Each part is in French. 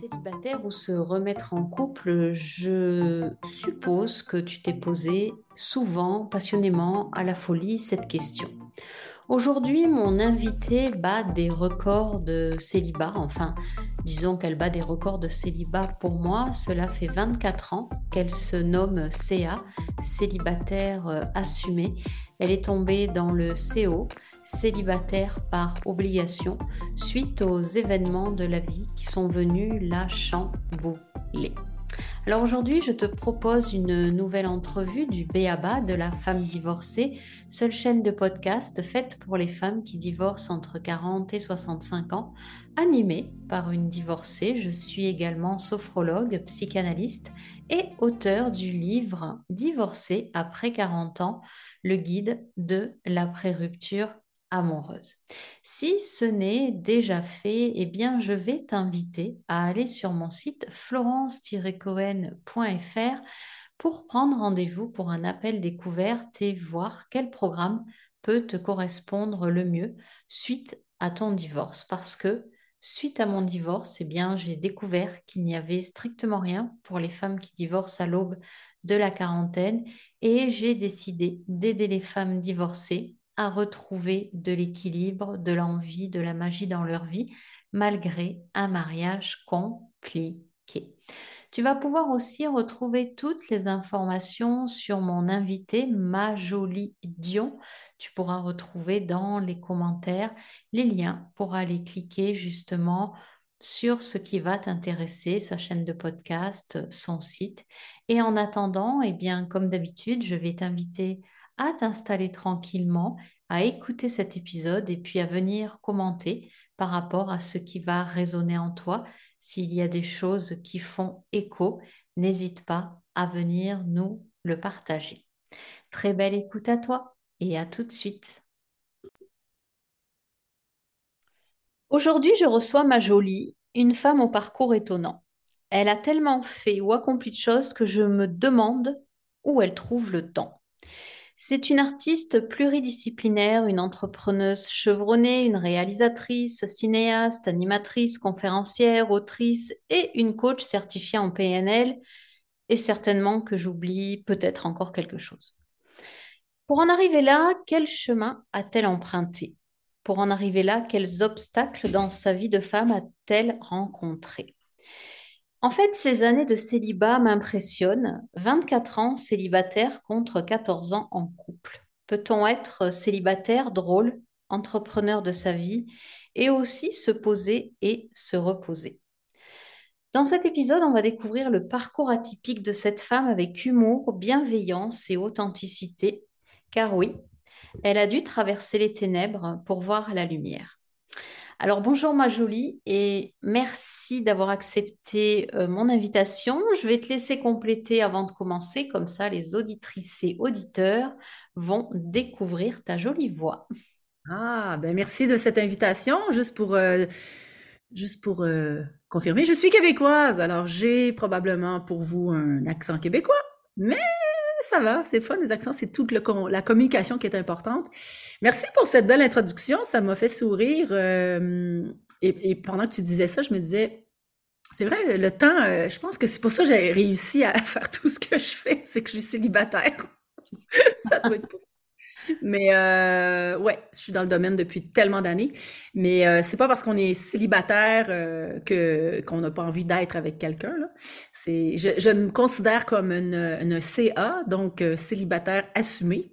Célibataire ou se remettre en couple, je suppose que tu t'es posé souvent, passionnément, à la folie cette question. Aujourd'hui, mon invitée bat des records de célibat. Enfin, disons qu'elle bat des records de célibat pour moi. Cela fait 24 ans qu'elle se nomme CA, célibataire euh, assumée. Elle est tombée dans le CO, célibataire par obligation, suite aux événements de la vie qui sont venus la chambouler. Alors aujourd'hui, je te propose une nouvelle entrevue du BABA de la femme divorcée, seule chaîne de podcast faite pour les femmes qui divorcent entre 40 et 65 ans, animée par une divorcée. Je suis également sophrologue, psychanalyste et auteur du livre Divorcé après 40 ans, le guide de l'après-rupture amoureuse. Si ce n'est déjà fait, eh bien, je vais t'inviter à aller sur mon site florence-cohen.fr pour prendre rendez-vous pour un appel découverte et voir quel programme peut te correspondre le mieux suite à ton divorce. Parce que suite à mon divorce, eh j'ai découvert qu'il n'y avait strictement rien pour les femmes qui divorcent à l'aube de la quarantaine et j'ai décidé d'aider les femmes divorcées à retrouver de l'équilibre, de l'envie, de la magie dans leur vie, malgré un mariage compliqué. Tu vas pouvoir aussi retrouver toutes les informations sur mon invité, ma jolie Dion. Tu pourras retrouver dans les commentaires les liens pour aller cliquer justement sur ce qui va t'intéresser, sa chaîne de podcast, son site. Et en attendant, eh bien, comme d'habitude, je vais t'inviter à t'installer tranquillement, à écouter cet épisode et puis à venir commenter par rapport à ce qui va résonner en toi. S'il y a des choses qui font écho, n'hésite pas à venir nous le partager. Très belle écoute à toi et à tout de suite. Aujourd'hui, je reçois ma jolie, une femme au parcours étonnant. Elle a tellement fait ou accompli de choses que je me demande où elle trouve le temps. C'est une artiste pluridisciplinaire, une entrepreneuse chevronnée, une réalisatrice, cinéaste, animatrice, conférencière, autrice et une coach certifiée en PNL. Et certainement que j'oublie peut-être encore quelque chose. Pour en arriver là, quel chemin a-t-elle emprunté? Pour en arriver là, quels obstacles dans sa vie de femme a-t-elle rencontré en fait, ces années de célibat m'impressionnent. 24 ans célibataire contre 14 ans en couple. Peut-on être célibataire, drôle, entrepreneur de sa vie et aussi se poser et se reposer? Dans cet épisode, on va découvrir le parcours atypique de cette femme avec humour, bienveillance et authenticité. Car oui, elle a dû traverser les ténèbres pour voir la lumière. Alors bonjour ma jolie et merci d'avoir accepté euh, mon invitation. Je vais te laisser compléter avant de commencer, comme ça les auditrices et auditeurs vont découvrir ta jolie voix. Ah, ben merci de cette invitation. Juste pour, euh, juste pour euh, confirmer, je suis québécoise, alors j'ai probablement pour vous un accent québécois, mais ça va, c'est fun, les accents, c'est toute la communication qui est importante. Merci pour cette belle introduction, ça m'a fait sourire. Euh, et, pendant que tu disais ça, je me disais, c'est vrai, le temps, euh, je pense que c'est pour ça que j'ai réussi à faire tout ce que je fais, c'est que je suis célibataire. ça doit être pour ça. Mais euh, ouais, je suis dans le domaine depuis tellement d'années. Mais euh, c'est pas parce qu'on est célibataire euh, que qu'on n'a pas envie d'être avec quelqu'un. C'est, je, je, me considère comme une, une CA, donc euh, célibataire assumé.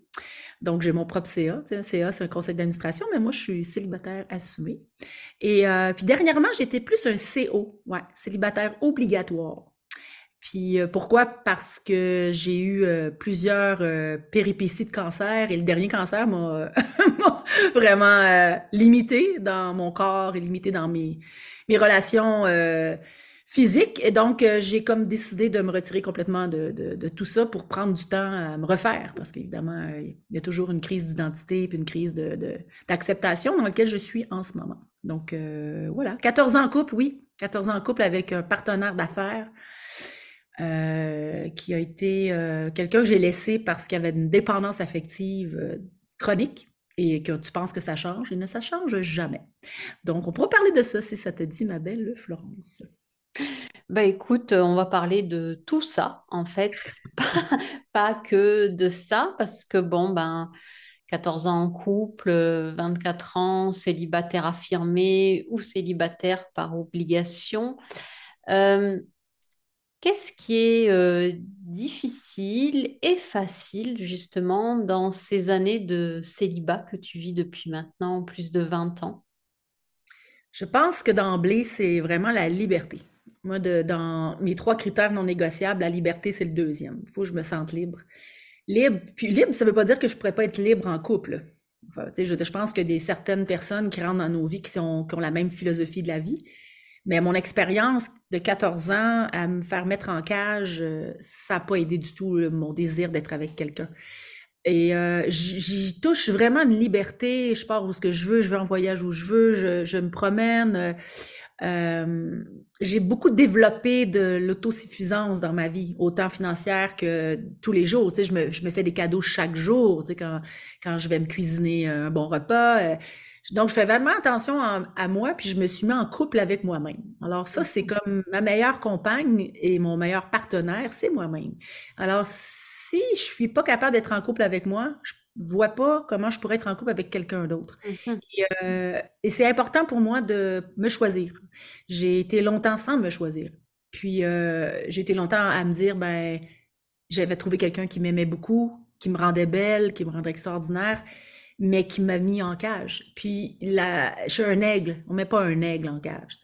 Donc j'ai mon propre CA. CA, c'est un conseil d'administration, mais moi je suis célibataire assumé. Et euh, puis dernièrement, j'étais plus un CO, ouais, célibataire obligatoire. Puis euh, pourquoi? Parce que j'ai eu euh, plusieurs euh, péripéties de cancer et le dernier cancer m'a vraiment limité dans mon corps et limité dans mes, mes relations physiques. Et donc, j'ai comme décidé de me retirer complètement de, de, tout ça pour prendre du temps à me refaire. Parce qu'évidemment, il y a toujours une crise d'identité puis une crise d'acceptation de, dans laquelle je suis en ce moment. Donc, voilà. 14 ans en couple, oui. 14 ans en couple avec un partenaire d'affaires euh, qui a été euh, quelqu'un que j'ai laissé parce qu'il y avait une dépendance affective euh, chronique et que tu penses que ça change, et ne ça change jamais. Donc, on pourra parler de ça si ça te dit, ma belle Florence. Bah écoute, on va parler de tout ça, en fait, pas, pas que de ça, parce que bon, ben, 14 ans en couple, euh, 24 ans célibataire affirmé ou célibataire par obligation. Euh, qu'est-ce qui est euh, difficile et facile, justement, dans ces années de célibat que tu vis depuis maintenant plus de 20 ans? Je pense que d'emblée, c'est vraiment la liberté. Moi, dans mes trois critères non négociables, la liberté, c'est le deuxième. Il faut que je me sente libre. Libre, puis libre, ça veut pas dire que je pourrais pas être libre en couple. Enfin, je, je pense que des certaines personnes qui rentrent dans nos vies qui ont la même philosophie de la vie. Mais mon expérience de 14 ans à me faire mettre en cage, euh, ça n'a pas aidé du tout mon désir d'être avec quelqu'un. Et euh, j'y touche vraiment une liberté. Je pars où je veux, je vais en voyage où je veux, je, me promène. euh, j'ai beaucoup développé de l'autosuffisance dans ma vie, autant financière que tous les jours. Tu sais, je me, je me fais des cadeaux chaque jour, tu sais, quand, quand je vais me cuisiner un bon repas. Donc, je fais vraiment attention à, à moi, puis je me suis mis en couple avec moi-même. Alors ça, c'est comme ma meilleure compagne et mon meilleur partenaire, c'est moi-même. Alors, si je suis pas capable d'être en couple avec moi, je vois pas comment je pourrais être en couple avec quelqu'un d'autre. Mhm. Euh, et c'est important pour moi de me choisir. J'ai été longtemps sans me choisir. Puis euh, j'ai été longtemps à me dire, ben, j'avais trouvé quelqu'un qui m'aimait beaucoup, qui me rendait belle, qui me rendait extraordinaire, mais qui m'a mis en cage. Puis là, je suis un aigle. On met pas un aigle en cage.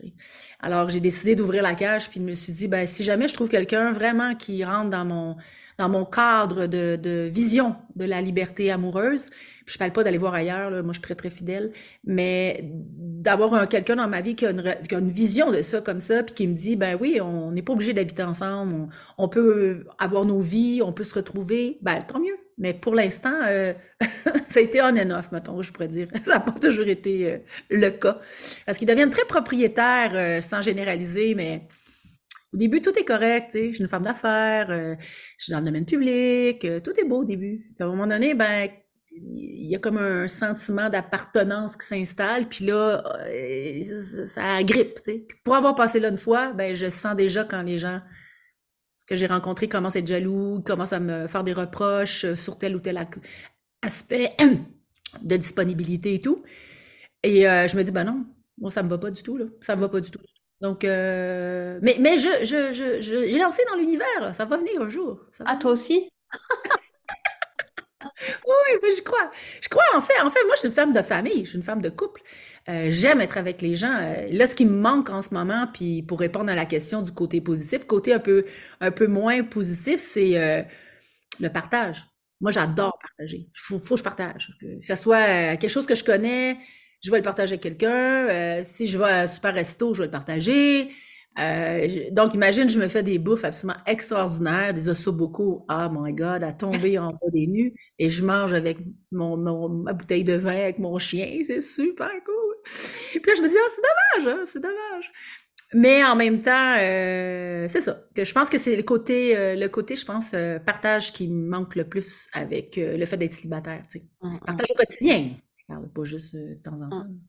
Alors j'ai décidé d'ouvrir la cage, puis je me suis dit, ben, si jamais je trouve quelqu'un vraiment qui rentre dans mon dans mon cadre de, de vision de la liberté amoureuse, puis je parle pas d'aller voir ailleurs, là, moi je suis très très fidèle, mais d'avoir un quelqu'un dans ma vie qui a, une, qui a une vision de ça comme ça, puis qui me dit, ben oui, on n'est pas obligé d'habiter ensemble, on, on peut avoir nos vies, on peut se retrouver, ben tant mieux. Mais pour l'instant, euh, ça a été on and off, mettons, je pourrais dire. Ça n'a pas toujours été euh, le cas. Parce qu'ils deviennent très propriétaires, euh, sans généraliser, mais au début, tout est correct. Je suis une femme d'affaires, je suis dans le domaine public, tout est beau au début. Puis à un moment donné, ben, il y a comme un sentiment d'appartenance qui s'installe, puis là, ça, ça. Puis Pour avoir passé là une fois, ben, je sens déjà quand les gens que j'ai rencontrés commencent à être jaloux, commencent à me faire des reproches euh, sur tel ou tel aspect de disponibilité et tout. Et euh, je me dis, ben non, moi, ça me va pas du tout, là. Ça me va pas du tout. Donc, euh, mais, mais je, je, je, je- j'ai lancé dans l'univers. Ça va venir un jour. Ça va Ah, toi aussi? Oui, oui, je crois. Je crois, en fait. En fait, moi, je suis une femme de famille, je suis une femme de couple. Euh, j'aime être avec les gens. Euh, là, ce qui me manque en ce moment, puis pour répondre à la question du côté positif, côté un peu, un peu moins positif, c'est euh, le partage. Moi, j'adore partager. Il faut, faut que je partage. Que ce soit euh, quelque chose que je connais, je vais le partager avec quelqu'un. Euh, si je vais à un super resto, je vais le partager. Euh, je- donc, imagine, je me fais des bouffes absolument extraordinaires, des ossobuco, oh my God, à tomber en bas des nues, et je mange avec mon, mon- ma bouteille de vin, avec mon chien, c'est super cool. Puis là, je me dis, ah, c'est dommage, hein, c'est dommage. Mais en même temps, euh, c'est ça, que je pense que c'est le côté, euh, le côté, je pense, euh, partage qui me manque le plus avec le fait d'être célibataire, tu sais. Hum, hum, Partage au quotidien, pas juste de temps en temps. hum.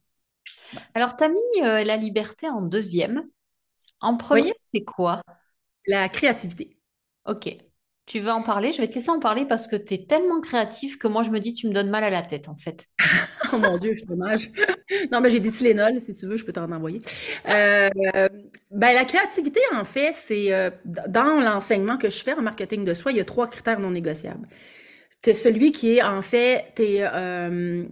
Alors, tu as mis la liberté en deuxième. En premier, c'est quoi? c'est la créativité. Ok. Tu veux en parler? Je vais te laisser en parler parce que tu es tellement créatif que moi, je me dis, tu me donnes mal à la tête, en fait. Oh mon Dieu, c'est dommage. Non, mais j'ai des Tylenol, si tu veux, je peux t'en envoyer. Euh, ben, la créativité, en fait, c'est euh, dans l'enseignement que je fais en marketing de soi, il y a trois critères non négociables. C'est celui qui est, en fait, t'es, euh,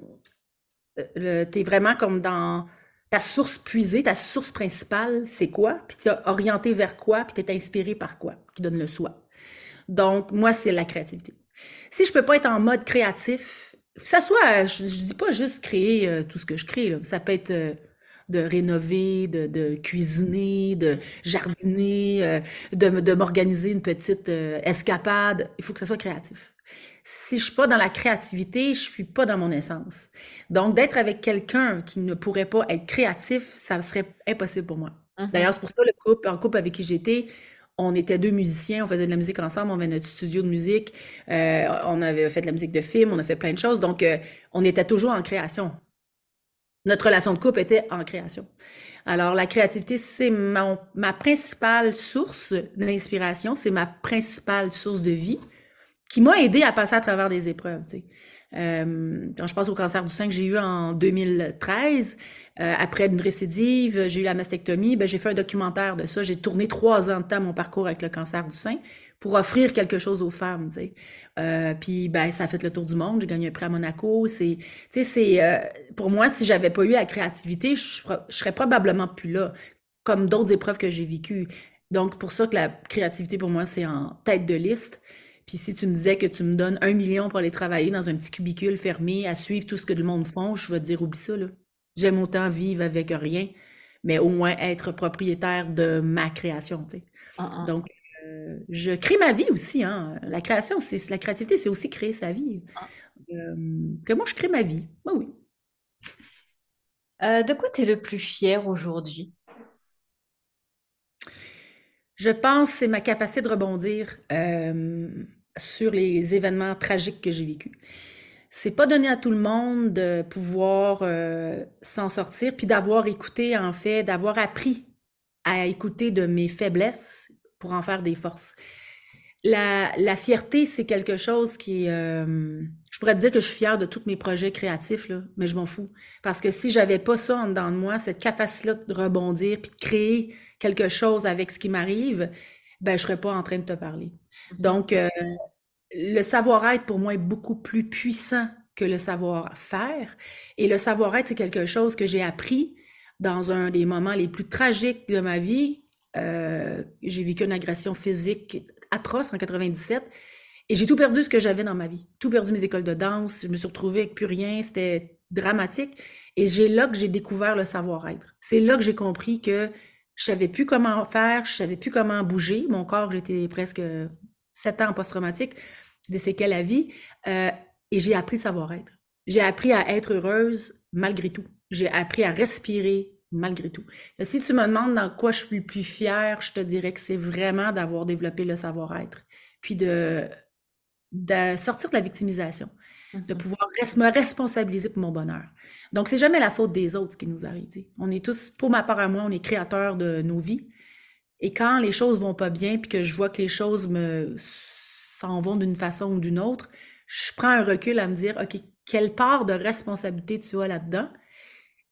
le- t'es vraiment comme dans ta source puisée, ta source principale, c'est quoi? Puis t'es orienté vers quoi? Puis t'es inspiré par quoi? Qui donne le soi? Donc, moi, c'est la créativité. Si je peux pas être en mode créatif, que ça soit, je, je dis pas juste créer euh, tout ce que je crée, là. Ça peut être euh, de rénover, de, cuisiner, de jardiner, euh, de, de m'organiser une petite euh, escapade. Il faut que ça soit créatif. Si je suis pas dans la créativité, je suis pas dans mon essence. Donc, d'être avec quelqu'un qui ne pourrait pas être créatif, ça serait impossible pour moi. Mhm. D'ailleurs, c'est pour ça le couple, en couple avec qui j'étais, on était deux musiciens, on faisait de la musique ensemble, on avait notre studio de musique, euh, on avait fait de la musique de film, on a fait plein de choses. Donc, euh, on était toujours en création. notre relation de couple était en création. Alors, la créativité, c'est ma principale source d'inspiration, c'est ma principale source de vie qui m'a aidé à passer à travers des épreuves. Euh, quand je pense au cancer du sein que j'ai eu en 2013, euh, après une récidive, j'ai eu la mastectomie, ben, j'ai fait un documentaire de ça. J'ai tourné trois ans de temps mon parcours avec le cancer du sein pour offrir quelque chose aux femmes. Euh, puis ben, ça a fait le tour du monde. J'ai gagné un prix à Monaco. C'est, tu sais, c'est euh, pour moi, si j'avais pas eu la créativité, je, je serais probablement plus là, comme d'autres épreuves que j'ai vécues. Donc, pour ça que la créativité, pour moi, c'est en tête de liste. Puis si tu me disais que tu me donnes un million pour aller travailler dans un petit cubicule fermé, à suivre tout ce que le monde font, je vais te dire, oublie ça, là. J'aime autant vivre avec rien, mais au moins être propriétaire de ma création, tu sais. Ah, ah. Donc, euh, je crée ma vie aussi, hein. La création, c'est la créativité, c'est aussi créer sa vie. Euh, que moi, je crée ma vie. Oui, oui. Euh, de quoi tu es le plus fier aujourd'hui? Je pense que c'est ma capacité de rebondir euh, sur les événements tragiques que j'ai vécus. C'est pas donné à tout le monde de pouvoir euh, s'en sortir, puis d'avoir écouté, en fait, d'avoir appris à écouter de mes faiblesses pour en faire des forces. La, fierté, c'est quelque chose qui... euh, je pourrais te dire que je suis fière de tous mes projets créatifs, mais je m'en fous. Parce que si j'avais pas ça en dedans de moi, cette capacité-là de rebondir, puis de créer quelque chose avec ce qui m'arrive, ben, je serais pas en train de te parler. Donc, euh, le savoir-être, pour moi, est beaucoup plus puissant que le savoir-faire. Et le savoir-être, c'est quelque chose que j'ai appris dans un des moments les plus tragiques de ma vie. Euh, j'ai vécu une agression physique atroce en 97 et j'ai tout perdu ce que j'avais dans ma vie. Tout perdu mes écoles de danse, je me suis retrouvée avec plus rien, c'était dramatique. Et j'ai là que j'ai découvert le savoir-être. C'est là que j'ai compris que je savais plus comment faire, je savais plus comment bouger. Mon corps, j'étais presque sept ans post-traumatique, des séquelles à vie. Euh, et j'ai appris le savoir-être. J'ai appris à être heureuse malgré tout. J'ai appris à respirer malgré tout. Et si tu me demandes dans quoi je suis le plus fière, je te dirais que c'est vraiment d'avoir développé le savoir-être. Puis de, de sortir de la victimisation, de Mhm. pouvoir res- me responsabiliser pour mon bonheur. Donc, c'est jamais la faute des autres qui nous arrive. tu sais. On est tous, pour ma part à moi, on est créateurs de nos vies. Et quand les choses vont pas bien, puis que je vois que les choses me s'en vont d'une façon ou d'une autre, je prends un recul à me dire, OK, quelle part de responsabilité tu as là-dedans?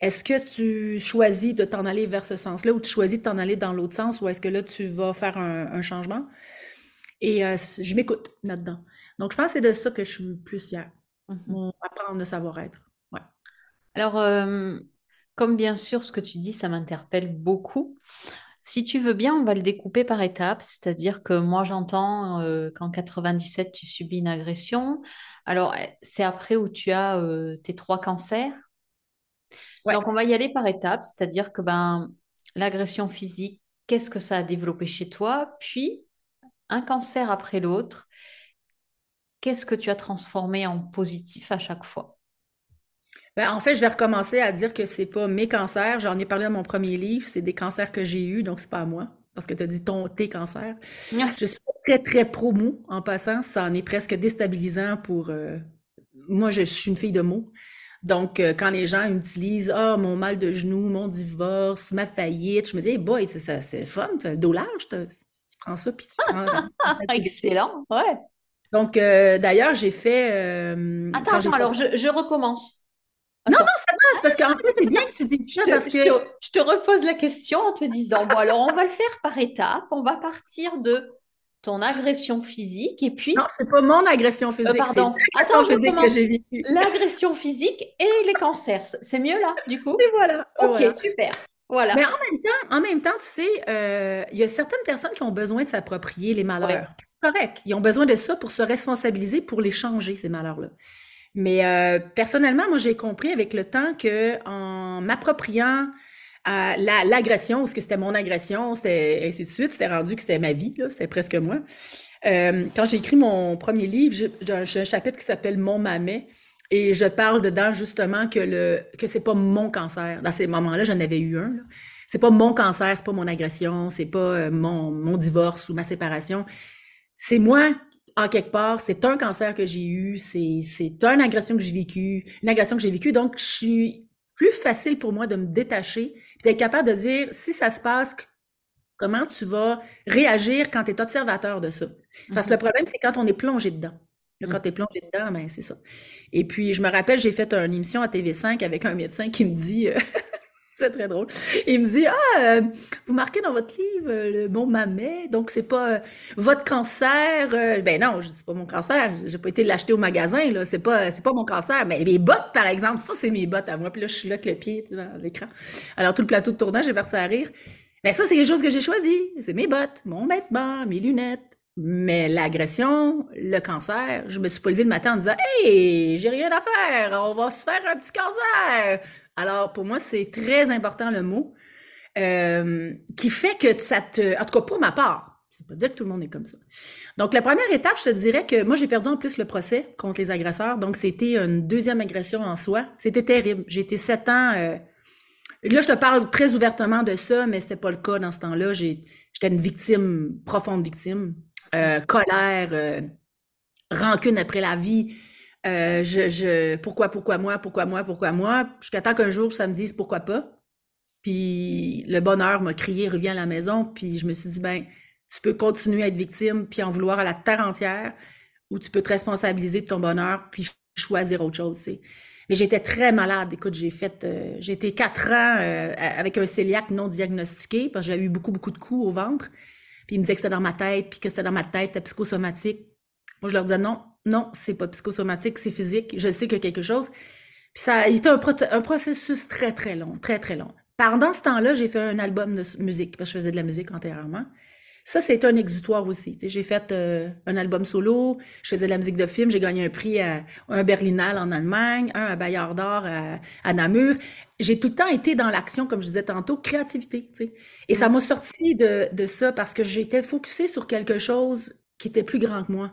Est-ce que tu choisis de t'en aller vers ce sens-là ou tu choisis de t'en aller dans l'autre sens ou est-ce que là, tu vas faire un, un changement? Et euh, je m'écoute là-dedans. Donc, je pense que c'est de ça que je suis le plus fière. Mon apprendre de savoir-être. Ouais. Alors, euh, comme bien sûr ce que tu dis, ça m'interpelle beaucoup. Si tu veux bien, on va le découper par étapes. C'est-à-dire que moi, j'entends euh, qu'en 97, tu subis une agression. Alors, eh, c'est après où tu as euh, tes trois cancers. Ouais. Donc, on va y aller par étapes. C'est-à-dire que ben, l'agression physique, qu'est-ce que ça a développé chez toi? Puis, un cancer après l'autre, qu'est-ce que tu as transformé en positif à chaque fois? Ben, en fait, je vais recommencer à dire que c'est pas mes cancers. J'en ai parlé dans mon premier livre. C'est des cancers que j'ai eus, donc c'est pas à moi. Parce que tu as dit ton, tes cancers. Je suis très, très pro-mot en passant. Ça en est presque déstabilisant pour. euh, Moi, je, je suis une fille de mots. Donc, euh, quand les gens utilisent Ah, mon mal de genou, mon divorce, ma faillite, je me dis, hey boy, c'est ça- c'est fun, as le dos large, t'as- tu prends ça, puis tu prends. Excellent, ouais. Donc, euh, d'ailleurs, j'ai fait. euh, Attends, alors je recommence. Non, Attends, non, ça passe, parce qu'en fait, c'est bien que tu dises je ça, te, parce je que. te- je te repose la question en te disant, bon, alors on va le faire par étapes. On va partir de ton agression physique et puis, Non, c'est pas mon agression euh, physique, pardon, attends, je physique que recommence. j'ai vécue. L'agression physique et les cancers. C'est mieux là, du coup? Et voilà, Ok, voilà. super. Mais Voilà. en même temps, en même temps, tu sais, euh, il y a certaines personnes qui ont besoin de s'approprier les Ouais. malheurs. C'est correct. Ils ont besoin de ça pour se responsabiliser, pour les changer, ces malheurs-là. Mais euh, personnellement, moi, j'ai compris avec le temps que en m'appropriant à la- l'agression, parce que c'était mon agression, c'était ainsi de suite, c'était rendu que c'était ma vie, c'était presque moi. Euh, quand j'ai écrit mon premier livre, j'ai un chapitre qui s'appelle Mon Mamet. Et je parle dedans justement que le que c'est pas mon cancer. Dans ces moments-là, j'en avais eu un. C'est pas mon cancer, c'est pas mon agression, c'est pas euh, mon, mon divorce ou ma séparation. C'est moi, en quelque part, c'est un cancer que j'ai eu, c'est c'est une agression que j'ai vécue, une agression que j'ai vécue. Donc, je suis plus facile pour moi de me détacher, puis d'être capable de dire, si ça se passe, comment tu vas réagir quand tu es observateur de ça? Parce que le mhm. problème, c'est quand on est plongé dedans. Quand mm. tu es plongé dedans, ben, c'est ça. Et puis, je me rappelle, j'ai fait une émission à TV5 avec un médecin qui me dit, euh, c'est très drôle, il me dit, ah, euh, vous marquez dans votre livre euh, le bon mamet, donc c'est pas votre cancer. ben non, je dis pas mon cancer, j'ai pas été l'acheter au magasin, là, c'est pas, c'est pas mon cancer. Mais mes bottes, par exemple, ça, c'est mes bottes à moi. Puis là, je suis là avec le pied dans l'écran. Alors, tout le plateau de tournage, j'ai parti à rire. Mais ça, c'est quelque chose que j'ai choisi. C'est mes bottes, mon vêtement, mes lunettes. Mais l'agression, le cancer, je me suis pas levée de matin en disant Hey, j'ai rien à faire, on va se faire un petit cancer. Alors, pour moi, c'est très important le mot euh, qui fait que ça te. En tout cas, pour ma part, ça veut pas dire que tout le monde est comme ça. Donc, la première étape, je te dirais que moi, j'ai perdu en plus le procès contre les agresseurs. Donc, c'était une deuxième agression en soi. C'était terrible. J'ai été sept ans. Euh, là, je te parle très ouvertement de ça, mais c'était pas le cas dans ce temps-là. J'étais une victime, profonde victime. Euh, colère, rancune après la vie. Euh, je, je, pourquoi, pourquoi moi, pourquoi moi, pourquoi moi, jusqu'à temps qu'un jour ça me dise pourquoi pas. Puis le bonheur m'a crié, reviens à la maison. Puis je me suis dit, ben, tu peux continuer à être victime, puis en vouloir à la terre entière, ou tu peux te responsabiliser de ton bonheur, puis choisir autre chose. Mais j'étais très malade. Écoute, j'ai fait, j'ai été quatre ans avec un cœliaque non diagnostiqué, parce que j'ai eu beaucoup, beaucoup de coups au ventre. Puis ils me disaient que c'était dans ma tête, puis que c'était dans ma tête, c'était psychosomatique. Moi, je leur disais non, non, c'est pas psychosomatique, c'est physique. Je sais qu'il y a quelque chose. Puis ça a été un, un, processus très, très long, très, très long. Pendant ce temps-là, j'ai fait un album de musique, parce que je faisais de la musique antérieurement. Ça, c'est un exutoire aussi. J'ai fait euh, un album solo, je faisais de la musique de film, j'ai gagné un prix à un Berlinale en Allemagne, un à Bayard d'Or à, Namur. J'ai tout le temps été dans l'action, comme je disais tantôt, créativité. Et ça m'a sorti de, de ça parce que j'étais focusée sur quelque chose qui était plus grand que moi.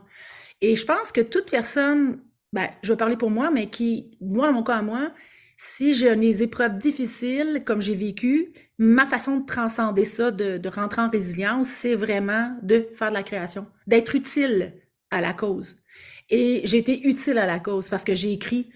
Et je pense que toute personne, ben, je vais parler pour moi, mais qui, moi, dans mon cas à moi, si j'ai des épreuves difficiles, comme j'ai vécu, ma façon de transcender ça, de, rentrer en résilience, c'est vraiment de faire de la création, d'être utile à la cause. Et j'ai été utile à la cause parce que j'ai écrit,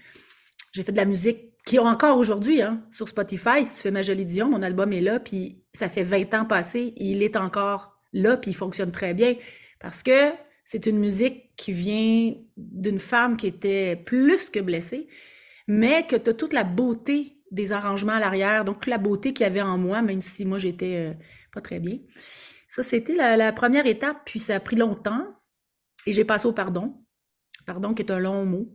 j'ai fait de la musique qui ont encore aujourd'hui hein, sur Spotify. Si tu fais Ma Jolie Dion, mon album est là, puis ça fait 20 ans passé, il est encore là, puis il fonctionne très bien parce que c'est une musique qui vient d'une femme qui était plus que blessée, mais que tu as toute la beauté des arrangements à l'arrière, donc la beauté qu'il y avait en moi, même si moi j'étais euh, pas très bien. Ça, c'était la, première étape, puis ça a pris longtemps, et j'ai passé au pardon. Pardon qui est un long mot.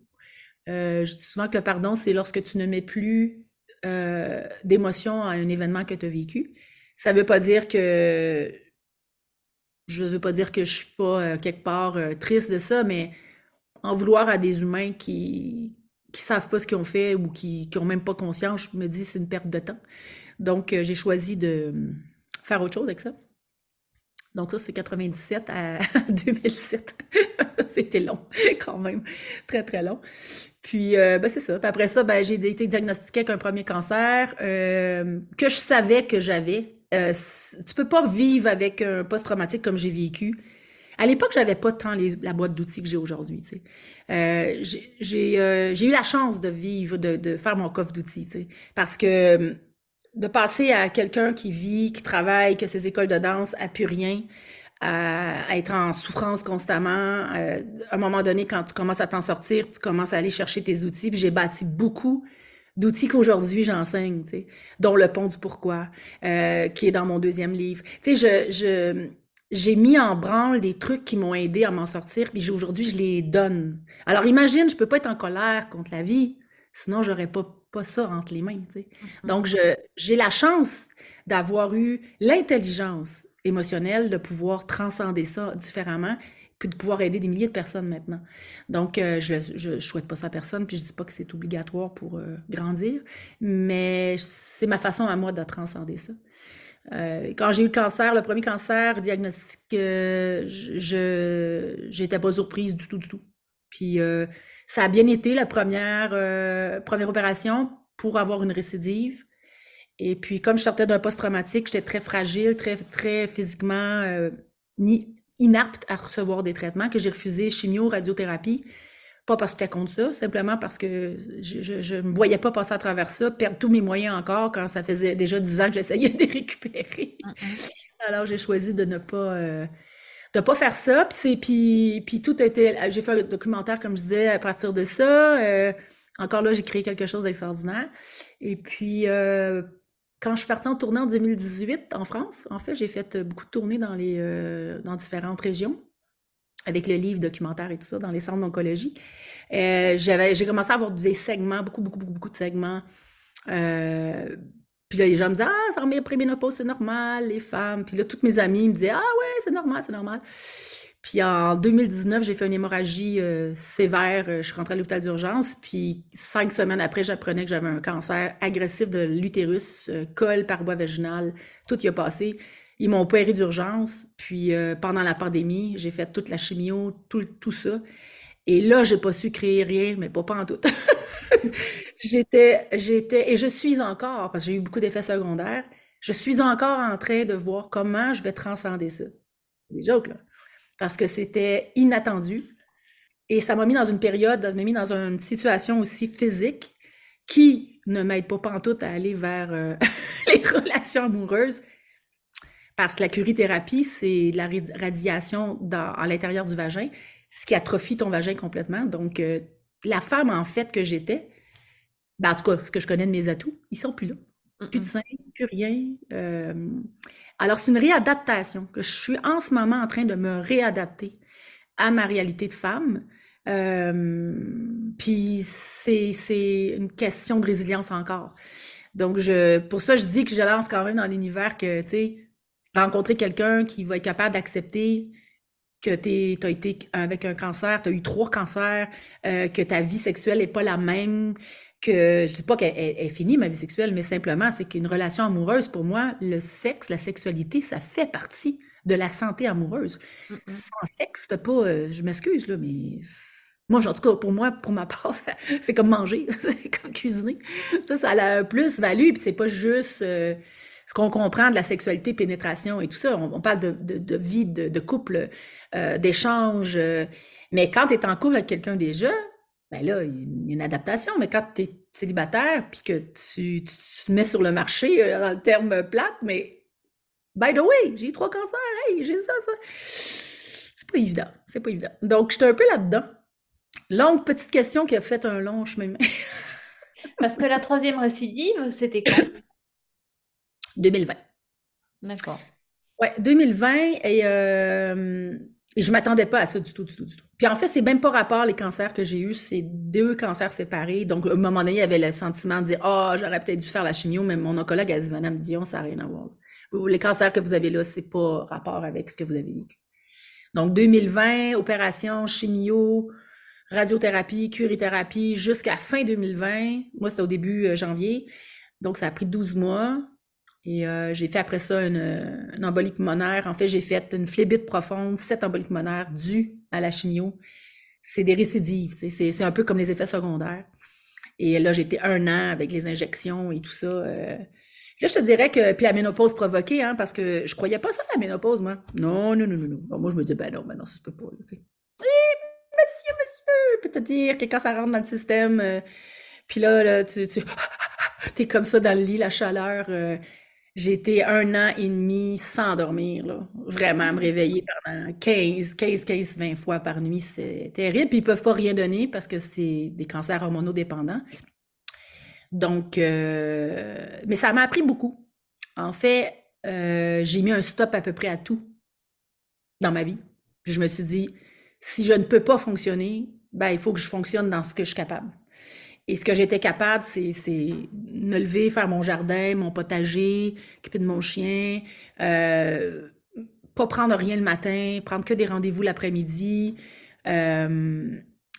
Euh, je dis souvent que le pardon, c'est lorsque tu ne mets plus euh, d'émotion à un événement que tu as vécu. Ça ne veut pas dire que je ne veux pas dire que je suis pas quelque part triste de ça, mais en vouloir à des humains qui, qui savent pas ce qu'ils ont fait ou qui n'ont même pas conscience, je me dis c'est une perte de temps. Donc, euh, j'ai choisi de faire autre chose avec ça. Donc ça, c'est 97 à 2007. C'était long, quand même. Très, très long. Puis, euh, ben, c'est ça. Puis après ça, ben, j'ai été diagnostiquée avec un premier cancer euh, que je savais que j'avais. Tu peux pas vivre avec un post-traumatique comme j'ai vécu à l'époque, j'avais pas tant la boîte d'outils que j'ai aujourd'hui. Euh, j'ai euh, eu la chance de vivre, de, faire mon coffre d'outils, parce que euh, de passer à quelqu'un qui vit, qui travaille, que ses écoles de danse a plus rien, à, être en souffrance constamment. à un moment donné, quand tu commences à t'en sortir, tu commences à aller chercher tes outils. J'ai bâti beaucoup d'outils qu'aujourd'hui j'enseigne, dont le pont du pourquoi, qui est dans mon deuxième livre. Tu sais, je, je j'ai mis en branle des trucs qui m'ont aidé à m'en sortir, puis aujourd'hui, je les donne. Alors imagine, je peux pas être en colère contre la vie, sinon j'aurais pas, pas ça entre les mains. Tu sais. Mm-hmm. Donc, j'ai la chance d'avoir eu l'intelligence émotionnelle de pouvoir transcender ça différemment, puis de pouvoir aider des milliers de personnes maintenant. Donc, euh, je ne souhaite pas ça à personne, puis je dis pas que c'est obligatoire pour euh, grandir, mais c'est ma façon à moi de transcender ça. Euh, quand j'ai eu le cancer, le premier cancer diagnostiqué, euh, je j'étais pas surprise du tout, du tout. Puis ça a bien été la première, première opération pour avoir une récidive. Et puis comme je sortais d'un post-traumatique, j'étais très fragile, très, très physiquement ni, inapte à recevoir des traitements, que j'ai refusé chimio, radiothérapie Pas parce que j'étais contre ça, simplement parce que je ne me voyais pas passer à travers ça, perdre tous mes moyens encore quand ça faisait déjà dix ans que j'essayais de les récupérer. Alors, j'ai choisi de ne pas, euh, de pas faire ça. Puis, puis, puis tout a été... J'ai fait un documentaire, comme je disais, à partir de ça. Euh, encore là, j'ai créé quelque chose d'extraordinaire. Et puis, euh, quand je suis partie en tournée en 2018 en France, en fait, j'ai fait beaucoup de tournées dans, les, dans différentes régions avec le livre documentaire et tout ça, dans les centres d'oncologie. Euh, j'ai commencé à avoir des segments, beaucoup, beaucoup, beaucoup, beaucoup de segments. Euh, puis là, les gens me disaient Ah, ça remet préménopause, c'est normal, les femmes. Puis là, toutes mes amies me disaient Ah, ouais, c'est normal, c'est normal. Puis en 2019, j'ai fait une hémorragie euh, sévère. Je suis rentrée à l'hôpital d'urgence. Puis cinq semaines après, j'apprenais que j'avais un cancer agressif de l'utérus, col, paroi vaginale. Tout y a passé. Ils m'ont opéré d'urgence, puis euh, pendant la pandémie, j'ai fait toute la chimio, tout, tout ça. Et là, j'ai pas su créer rien, mais pas, pas en tout. j'étais, j'étais, et je suis encore, parce que j'ai eu beaucoup d'effets secondaires, je suis encore en train de voir comment je vais transcender ça. Des jokes, là. Parce que c'était inattendu. Et ça m'a mis dans une période, ça m'a mis dans une situation aussi physique qui ne m'aide pas pantoute à aller vers euh, les relations amoureuses parce que la curithérapie, c'est la radiation dans, à l'intérieur du vagin, ce qui atrophie ton vagin complètement. Donc, euh, la femme, en fait, que j'étais, ben, en tout cas, ce que je connais de mes atouts, ils sont plus là. Plus de sein, plus rien. Euh, alors, c'est une réadaptation que je suis en ce moment en train de me réadapter à ma réalité de femme. Euh, puis c'est une question de résilience encore. Donc, je, pour ça, je dis que je lance quand même dans l'univers que, tu sais, rencontrer quelqu'un qui va être capable d'accepter que tu as été avec un cancer, tu as eu trois cancers, euh, que ta vie sexuelle n'est pas la même, que je dis pas qu'elle est finie, ma vie sexuelle, mais simplement, c'est qu'une relation amoureuse, pour moi, le sexe, la sexualité, ça fait partie de la santé amoureuse. Sans sexe, pas, euh, je m'excuse, là, mais moi, en tout cas, pour moi, pour ma part, c'est comme manger, c'est comme cuisiner. Ça, ça a un plus-value, puis c'est pas juste... Euh, ce qu'on comprend de la sexualité, pénétration et tout ça. On, parle de, vie, de, couple, euh, d'échange. Euh, mais quand tu es en couple avec quelqu'un déjà, ben là, il y a une adaptation. Mais quand tu es célibataire, puis que tu, te mets sur le marché, euh, dans le terme plate, mais by the way, j'ai trois cancers, hey, j'ai ça, ça. C'est pas évident. C'est pas évident. Donc, j'étais un peu là-dedans. Longue petite question qui a fait un long chemin. Parce que la troisième récidive, c'était quand? 2020. D'accord. Ouais, 2020, et, euh, et je m'attendais pas à ça du tout, du tout, du tout. Puis en fait, c'est même pas rapport les cancers que j'ai eus, c'est deux cancers séparés. Donc, à un moment donné, il y avait le sentiment de dire Ah, oh, j'aurais peut-être dû faire la chimio, mais mon oncologue a dit Madame Dion, ça n'a rien à voir. Les cancers que vous avez là, c'est pas rapport avec ce que vous avez vécu. Donc, 2020, opération, chimio, radiothérapie, curithérapie, jusqu'à fin 2020. Moi, c'était au début euh, janvier. Donc, ça a pris 12 mois. Et euh, j'ai fait après ça une, une, embolie pulmonaire. En fait, j'ai fait une phlébite profonde, sept emboliques pulmonaires dues à la chimio. C'est des récidives, c'est un peu comme les effets secondaires. Et là, j'ai été un an avec les injections et tout ça. Euh. Là, je te dirais que, puis la ménopause provoquée, hein, parce que je croyais pas ça, la ménopause, moi. Non, non, non, non, non. moi, je me dis, ben non, ben non, ça se peut pas. Eh, monsieur, monsieur, peut te dire que quand ça rentre dans le système, euh, puis là, là, tu, tu es comme ça dans le lit, la chaleur, été un an et demi sans dormir, là. Vraiment, me réveiller pendant 15, 15, 15, 20 fois par nuit, c'est terrible. Puis ils peuvent pas rien donner parce que c'est des cancers hormonodépendants. Donc, euh, mais ça m'a appris beaucoup. En fait, euh, j'ai mis un stop à peu près à tout dans ma vie. Je me suis dit, si je ne peux pas fonctionner, ben, il faut que je fonctionne dans ce que je suis capable. Et ce que j'étais capable, c'est me lever, faire mon jardin, mon potager, occuper de mon chien, euh, pas prendre rien le matin, prendre que des rendez-vous l'après-midi, euh,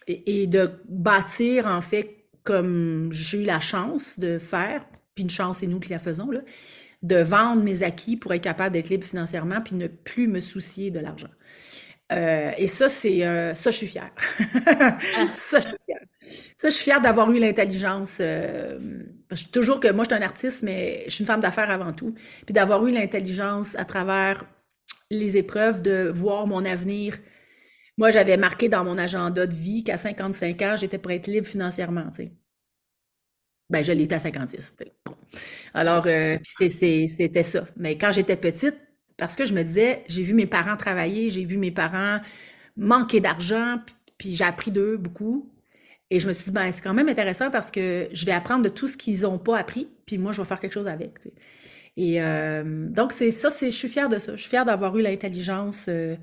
et, de bâtir, en fait, comme j'ai eu la chance de faire, puis une chance, c'est nous qui la faisons, de vendre mes acquis pour être capable d'être libre financièrement, puis ne plus me soucier de l'argent. Euh, et ça, c'est euh, ça, je suis fière. Ah. ça, je suis fière. Ça, je suis fière d'avoir eu l'intelligence. Euh, parce que toujours que moi, je suis un artiste, mais je suis une femme d'affaires avant tout. Puis d'avoir eu l'intelligence à travers les épreuves de voir mon avenir moi, j'avais marqué dans mon agenda de vie qu'à 55 ans, j'étais prête être libre financièrement, tu sais. Ben, je l'étais à 56. Bon. Alors, c'était ça. Mais quand j'étais petite, parce que je me disais, j'ai vu mes parents travailler, j'ai vu mes parents manquer d'argent, puis, j'ai appris d'eux beaucoup. Et je me suis dit, ben, c'est quand même intéressant parce que je vais apprendre de tout ce qu'ils n'ont pas appris, puis moi, je vais faire quelque chose avec. Et euh, donc, c'est ça, je suis fière de ça. Je suis fière d'avoir eu l'intelligence euh,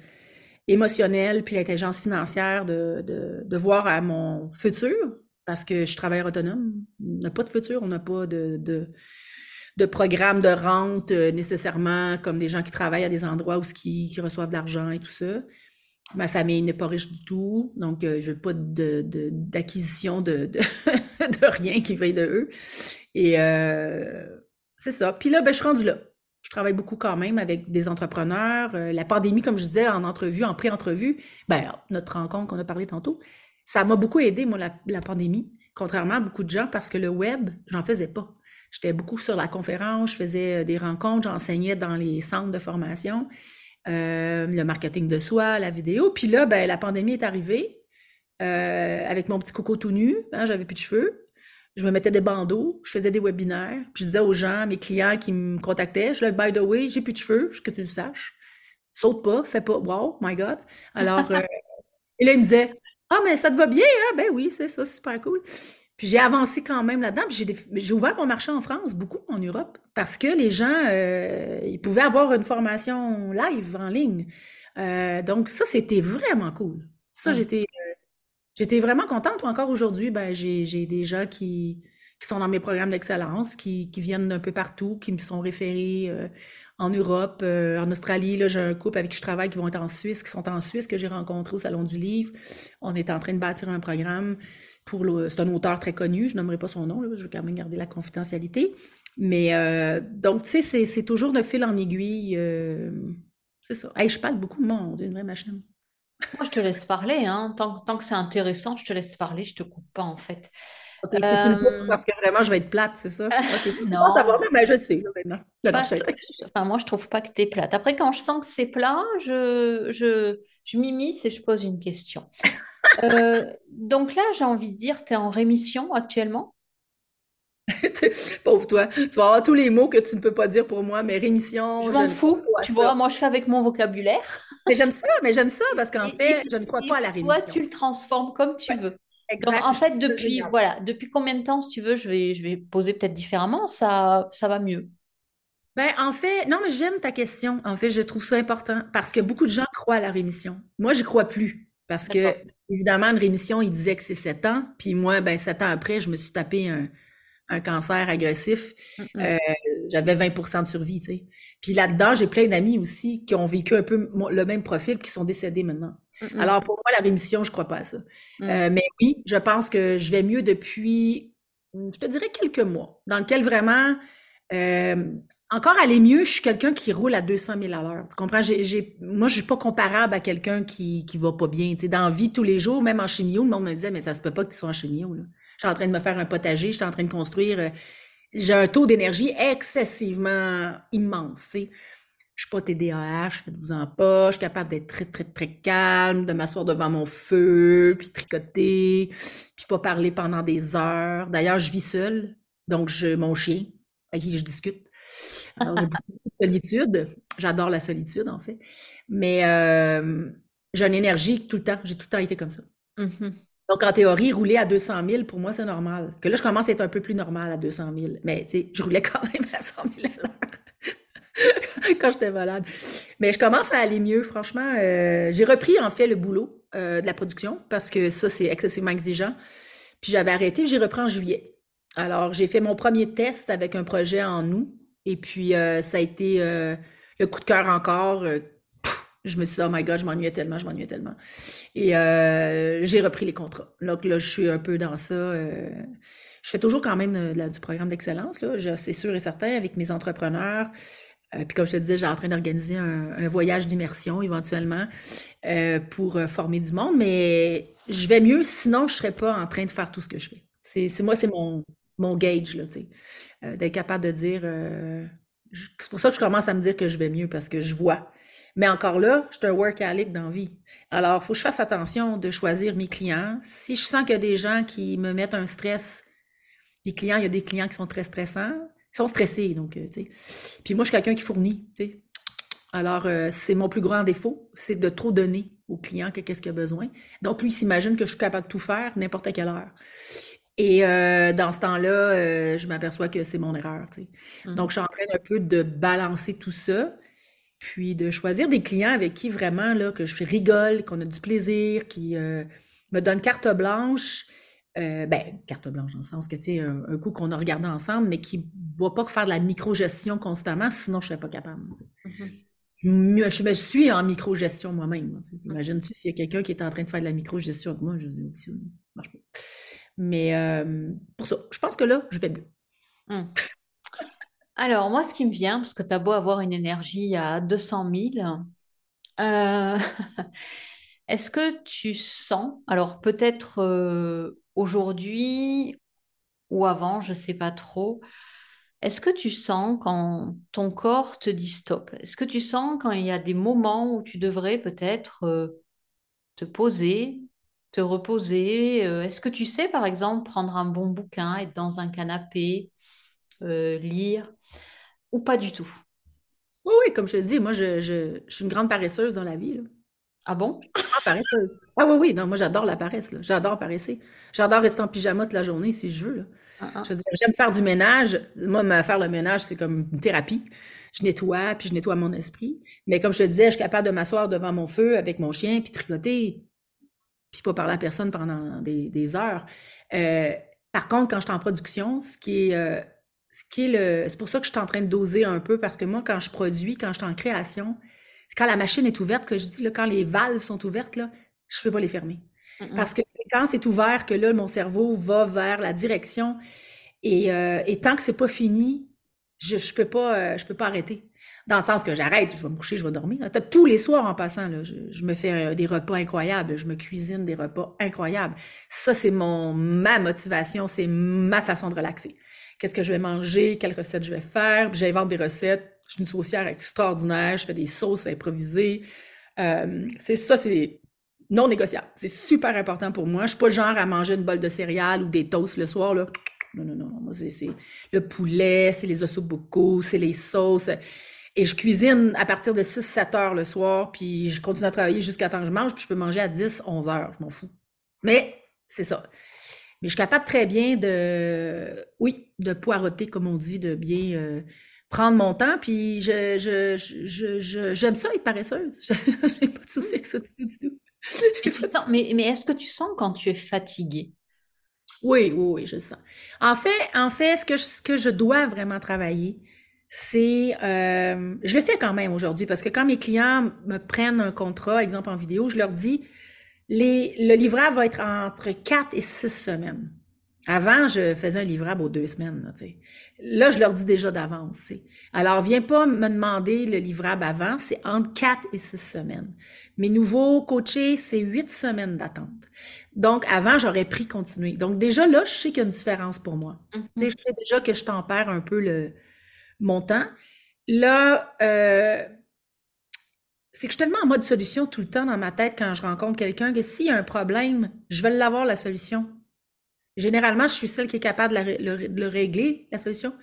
émotionnelle puis l'intelligence financière de, de, voir à mon futur, parce que je travaille autonome. On n'a pas de futur, on n'a pas de, de, de, programme de rente euh, nécessairement comme des gens qui travaillent à des endroits où qui, qui reçoivent de l'argent et tout ça. Ma famille n'est pas riche du tout, donc euh, je n'ai pas d'acquisition de, de, de, rien qui veille de eux. Et euh, c'est ça. Puis là, ben, je suis rendue là. Je travaille beaucoup quand même avec des entrepreneurs. la pandémie, comme je disais, en entrevue, en pré-entrevue, ben, notre rencontre qu'on a parlé tantôt, ça m'a beaucoup aidé, moi, la, pandémie, contrairement à beaucoup de gens, parce que le web, j'en faisais pas. J'étais beaucoup sur la conférence, je faisais euh, des rencontres, j'enseignais dans les centres de formation, euh, le marketing de soi, la vidéo. Puis là, ben, la pandémie est arrivée euh, avec mon petit coco tout nu, hein, j'avais plus de cheveux. Je me mettais des bandeaux, je faisais des webinaires, puis je disais aux gens, mes clients qui me contactaient, je leur by the way, j'ai plus de cheveux, que tu le saches. Saute pas, fais pas, wow, my God. Alors, et là, il me disait, ah, mais ça te va bien, hein? Ben oui, c'est ça, super cool. Puis j'ai avancé quand même là-dedans. j'ai, ouvert mon marché en France, beaucoup en Europe, parce que les gens, euh, ils pouvaient avoir une formation live en ligne. Euh, donc ça, c'était vraiment cool. Ça, j'étais, euh, j'étais vraiment contente. Encore aujourd'hui, ben, j'ai, des gens qui, qui sont dans mes programmes d'excellence, qui, qui viennent d'un peu partout, qui me sont référés en Europe, euh, en Australie. Là, j'ai un couple avec qui je travaille qui vont être en Suisse, qui sont en Suisse, que j'ai rencontré au Salon du Livre. On est en train de bâtir un programme pour. C'est un auteur très connu, je nommerai pas son nom, je veux quand même garder la confidentialité. Mais euh, donc, tu sais, c'est toujours de fil en aiguille. Euh, c'est ça. Je parle beaucoup, mon Dieu, une vraie machine. Moi, je te laisse parler. Hein. Tant, tant que c'est intéressant, je te laisse parler, je te coupe pas, en fait. C'est une course parce que vraiment, je vais être plate, c'est ça? non. mais je sais, maintenant. enfin, moi, je trouve pas que tu es plate. Après, quand je sens que c'est plat, je, je, je m'immisce et je pose une question. Euh, donc là, j'ai envie de dire, tu es en rémission actuellement? Pauvre toi. Tu vas avoir tous les mots que tu ne peux pas dire pour moi, mais rémission. Je m'en fous. Tu vois, moi, je fais avec mon vocabulaire. mais j'aime ça, mais j'aime ça parce qu'en fait, je ne crois pas à la rémission. Toi, tu le transformes comme tu veux en fait, depuis, voilà, depuis combien de temps, si tu veux, je vais, je vais poser peut-être différemment, ça, ça va mieux? Ben, en fait, non, mais j'aime ta question. En fait, je trouve ça important parce que beaucoup de gens croient à la rémission. Moi, je crois plus. Parce que, évidemment, une rémission, il disait que c'est 7 ans. Puis moi, ben, 7 ans après, je me suis tapé un, cancer agressif. Euh, j'avais 20% de survie, tu sais. Puis là-dedans, j'ai plein d'amis aussi qui ont vécu un peu le même profil, qui sont décédés maintenant. Alors, pour moi, la rémission, je crois pas à ça. Mm. Euh, mais oui, je pense que je vais mieux depuis, je te dirais, quelques mois, dans lequel vraiment, euh, encore aller mieux, je suis quelqu'un qui roule à 200 000 à l'heure. Tu comprends? J'ai, moi, je suis pas comparable à quelqu'un qui, qui va pas bien. Tu sais, dans la vie, tous les jours, même en chimio, le monde me disait, mais ça se peut pas que tu sois en chimio. Là. Je suis en train de me faire un potager, je suis en train de construire. Euh, j'ai un taux d'énergie excessivement immense. Tu sais. Je suis pas TDAH, faites-vous en pas. Je suis capable d'être très, très, très calme, de m'asseoir devant mon feu, puis tricoter, puis pas parler pendant des heures. D'ailleurs, je vis seule, donc je, mon chien, avec qui je discute. Alors, j'ai beaucoup de solitude. J'adore la solitude, en fait. Mais euh, j'ai une énergie tout le temps. J'ai tout le temps été comme ça. Mm-hmm. Donc, en théorie, rouler à 200 000, pour moi, c'est normal. Que là, je commence à être un peu plus normal à 200 000. Mais, tu sais, je roulais quand même à 100 000 à l'heure. quand j'étais malade. Mais je commence à aller mieux, franchement. Euh, j'ai repris en fait le boulot euh, de la production parce que ça, c'est excessivement exigeant. Puis j'avais arrêté, j'ai repris en juillet. Alors, j'ai fait mon premier test avec un projet en août. Et puis, euh, ça a été le coup de cœur encore. je me suis dit, oh my God, je m'ennuyais tellement, je m'ennuyais tellement. Et j'ai repris les contrats. Donc là, je suis un peu dans ça. je fais toujours quand même du programme d'excellence, c'est sûr et certain, avec mes entrepreneurs. Euh, puis comme je te disais, j'ai en train d'organiser un, voyage d'immersion éventuellement euh, pour euh, former du monde, mais je vais mieux, sinon je ne serais pas en train de faire tout ce que je fais. C'est, moi, c'est mon, mon gauge, là, d'être capable de dire... c'est pour ça que je commence à me dire que je vais mieux, parce que je vois Mais encore là, je suis un workaholic dans vie. Alors, il faut que je fasse attention de choisir mes clients. Si je sens qu'il y a des gens qui me mettent un stress, les clients, il y a des clients qui sont très stressants, ils sont stressés, donc, euh, tu sais. Puis moi, je suis quelqu'un qui fournit, tu sais. Alors, euh, c'est mon plus grand défaut, c'est de trop donner au client que qu'est-ce qu'il a besoin. Donc, lui, il s'imagine que je suis capable de tout faire n'importe quelle heure. Et euh, dans ce temps-là, je m'aperçois que c'est mon erreur, tu sais. Mhm. Donc, je suis en train un peu de balancer tout ça puis de choisir des clients avec qui vraiment, là, que je rigole, qu'on a du plaisir, qui me donnent carte blanche. Euh, ben, carte blanche dans le sens que, tu sais, un, un coup qu'on a regardé ensemble, mais qui ne va pas faire de la micro-gestion constamment, sinon je ne serais pas capable. Mhm. Je me suis en micro-gestion moi-même. Imagine-tu s'il y a quelqu'un qui est en train de faire de la micro-gestion avec moi, je dis, ça marche pas. Mais euh, pour ça, je pense que là, je vais mieux. Hmm. Alors, moi, ce qui me vient, parce que tu as beau avoir une énergie à 200 000, euh, est-ce que tu sens, alors peut-être aujourd'hui ou avant, je ne sais pas trop, est-ce que tu sens quand ton corps te dit stop? Est-ce que tu sens quand il y a des moments où tu devrais peut-être euh, te poser, te reposer? Euh, est-ce que tu sais, par exemple, prendre un bon bouquin, être dans un canapé, euh, lire? Ou pas du tout? Oui, oui, comme je te dis, moi, je, suis une grande paresseuse dans la vie. Ah bon? Ah, paresseuse. Ah oui, oui, non, moi, j'adore la paresse, là. J'adore paresser. J'adore rester en pyjama toute la journée si je veux, là. Ah, ah. Je veux dire, j'aime faire du ménage. Moi, me faire le ménage, c'est comme une thérapie. Je nettoie, puis je nettoie mon esprit. Mais comme je te disais, je suis capable de m'asseoir devant mon feu avec mon chien, puis tricoter, puis pas parler à personne pendant des, des heures. Euh, par contre, quand je suis en production, ce qui est, euh, ce qui est le, c'est pour ça que je suis en train de doser un peu, parce que moi, quand je produis, quand je suis en création, quand la machine est ouverte que je dis, là, quand les valves sont ouvertes, là, je peux pas les fermer. Mm. Parce que c'est quand c'est ouvert que là, mon cerveau va vers la direction. Et, euh, et tant que c'est pas fini, je, je peux pas, euh, je peux pas arrêter. Dans le sens que j'arrête, je vais me coucher, je vais dormir. là. T'as- Tous les soirs en passant, là, je, je me fais un- des repas incroyables, je me cuisine des repas incroyables. Ça, c'est mon ma motivation, c'est ma façon de relaxer. Qu'est-ce que je vais manger, quelles recettes je vais faire, puis j'invente des recettes. Je suis une saucière extraordinaire, je fais des sauces improvisées. Euh, c'est ça, c'est non négociable. C'est super important pour moi. Je suis pas le genre à manger une bolle de céréales ou des toasts le soir, là. Non, non, non. Moi, c'est c'est le poulet, c'est les ossobuco, c'est les sauces. Et je cuisine à partir de 6-7 heures le soir, puis je continue à travailler jusqu'à temps que je mange, puis je peux manger à 10-11 heures. Je m'en fous. Mais c'est ça. Mais je suis capable très bien de, oui, de poireauter, comme on dit, de bien euh, prendre mon temps. Puis je, je, je, je- j'aime ça être paresseuse. J'ai pas de souci avec ça du tout, du tout. Mais, sens, mais, mais est-ce que tu sens quand tu es fatigué? Oui, oui, oui, je le sens. En fait, en fait, ce que je, ce que je dois vraiment travailler, c'est, euh, je le fais quand même aujourd'hui, parce que quand mes clients me prennent un contrat, exemple en vidéo, je leur dis, les, le livrable va être entre 4 et 6 semaines. Avant, je faisais un livrable aux deux semaines. Là, je leur dis déjà d'avance. Alors, viens pas me demander le livrable avant, c'est entre 4 et 6 semaines. Mes nouveaux coachés, c'est 8 semaines d'attente. Donc, avant, j'aurais pris continuer. Donc, déjà là, je sais qu'il y a une différence pour moi. Mhm. je sais déjà que je tempère un peu le, mon temps. Là, euh, c'est que je suis tellement en mode solution tout le temps dans ma tête quand je rencontre quelqu'un que s'il y a un problème, je vais l'avoir la solution. Généralement, je suis celle qui est capable de, le, régler, la solution.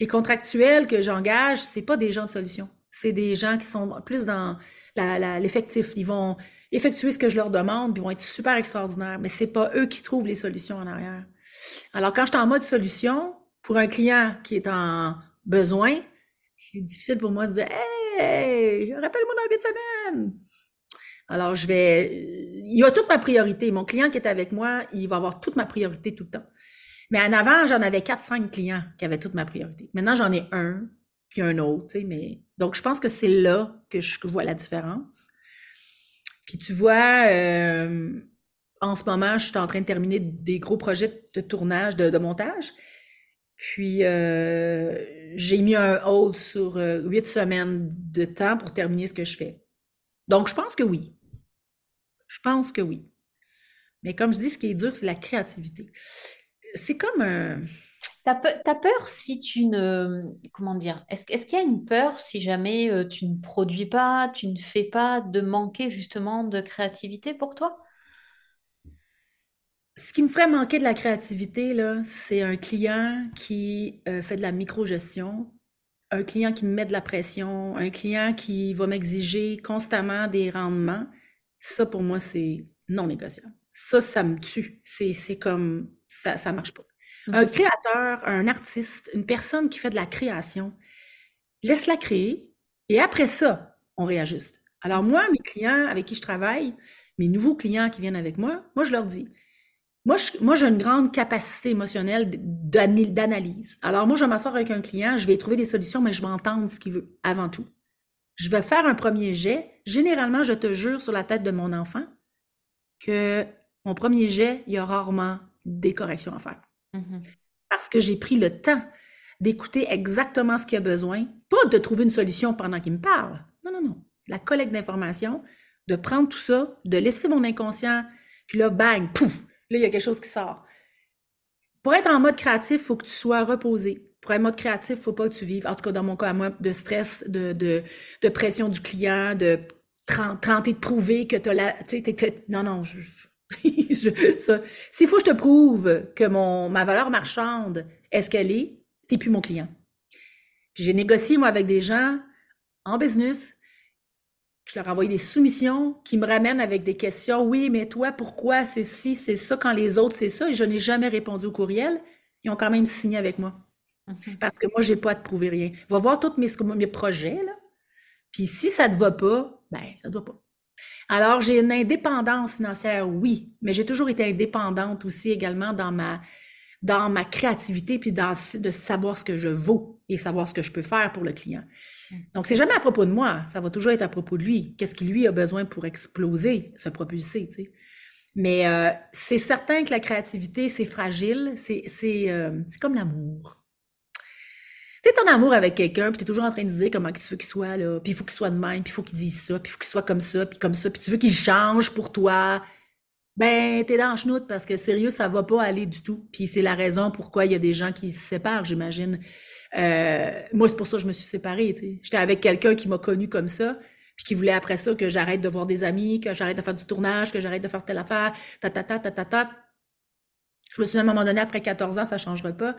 Les contractuels que j'engage, c'est pas des gens de solution. C'est des gens qui sont plus dans l'effectif. Ils vont effectuer ce que je leur demande, puis ils vont être super extraordinaires, mais c'est pas eux qui trouvent les solutions en arrière. Alors, quand je suis en mode solution, pour un client qui est en besoin, c'est difficile pour moi de dire Hey, rappelle-moi dans la de semaine. Alors, je vais. Il a toute ma priorité. Mon client qui est avec moi, il va avoir toute ma priorité tout le temps. Mais en avant, j'en avais 4-5 clients qui avaient toute ma priorité. Maintenant, j'en ai un, puis un autre, tu mais. Donc, je pense que c'est là que je vois la différence. Puis tu vois, euh, en ce moment, je suis en train de terminer des gros projets de tournage, de, de montage. Puis euh, j'ai mis un hold sur euh, huit semaines de temps pour terminer ce que je fais. Donc, je pense que oui. Je pense que oui. Mais comme je dis, ce qui est dur, c'est la créativité. C'est comme un... T'as peur, peur si tu ne... Comment dire? Est-ce, est-ce qu'il y a une peur si jamais euh, tu ne produis pas, tu ne fais pas, de manquer justement de créativité pour toi? Ce qui me ferait manquer de la créativité, là, c'est un client qui euh, fait de la microgestion, un client qui me met de la pression, un client qui va m'exiger constamment des rendements. Ça, pour moi, c'est non négociable. Ça, ça me tue. C'est, c'est comme, ça, ça marche pas. Un créateur, un artiste, une personne qui fait de la création, laisse-la créer et après ça, on réajuste. Alors moi, mes clients avec qui je travaille, mes nouveaux clients qui viennent avec moi, moi, je leur dis, moi, j'ai une grande capacité émotionnelle d'ana- d'analyse. Alors moi, je vais m'asseoir avec un client, je vais trouver des solutions, mais je vais entendre ce qu'il veut avant tout. Je vais faire un premier jet. Généralement, je te jure sur la tête de mon enfant que mon premier jet, il y a rarement des corrections à faire Mhm. parce que j'ai pris le temps d'écouter exactement ce qu'il a besoin, pas de trouver une solution pendant qu'il me parle. Non, non, non. La collecte d'informations, de prendre tout ça, de laisser mon inconscient, puis là, bang, pouf, là, il y a quelque chose qui sort. Pour être en mode créatif, il faut que tu sois reposé. Pour être mode créatif, faut pas que tu vives, en tout cas dans mon cas à moi, de stress, de, de, pression du client, de tenter de prouver que tu as la... Tu sais, non, non, je, s'il faut que je te prouve que mon, ma valeur marchande est ce qu'elle est, t'es plus mon client. J'ai négocié, moi, avec des gens en business, je leur envoie des soumissions qui me ramènent avec des questions. Oui, mais toi, pourquoi c'est ci, c'est ça, quand les autres, c'est ça, et je n'ai jamais répondu au courriel. Ils ont quand même signé avec moi. Mhm. Parce que moi, j'ai pas à te prouver rien. Va voir tous mes, mes projets, là. Puis si ça te va pas, ben, ça te va pas. Alors, j'ai une indépendance financière, oui, mais j'ai toujours été indépendante aussi également dans ma, dans ma créativité, puis dans de savoir ce que je vaux et savoir ce que je peux faire pour le client. Donc, c'est jamais à propos de moi, ça va toujours être à propos de lui. Qu'est-ce qu'il lui a besoin pour exploser, se propulser, tu sais? Mais euh, c'est certain que la créativité, c'est fragile, c'est euh, c'est comme l'amour. Tu es en amour avec quelqu'un, puis tu es toujours en train de dire comment tu veux qu'il soit, là, puis il faut qu'il soit de même, puis il faut qu'il dise ça, puis il faut qu'il soit comme ça, puis comme ça, puis tu veux qu'il change pour toi. Ben, t'es dans chenoute parce que sérieux, ça va pas aller du tout. Puis c'est la raison pourquoi il y a des gens qui se séparent, j'imagine. Euh, moi, c'est pour ça que je me suis séparée. J'étais avec quelqu'un qui m'a connue comme ça, puis qui voulait après ça que j'arrête de voir des amis, que j'arrête de faire du tournage, que j'arrête de faire telle affaire, ta ta ta ta ta ta. Je me suis dit à un moment donné, après 14 ans, ça changera pas.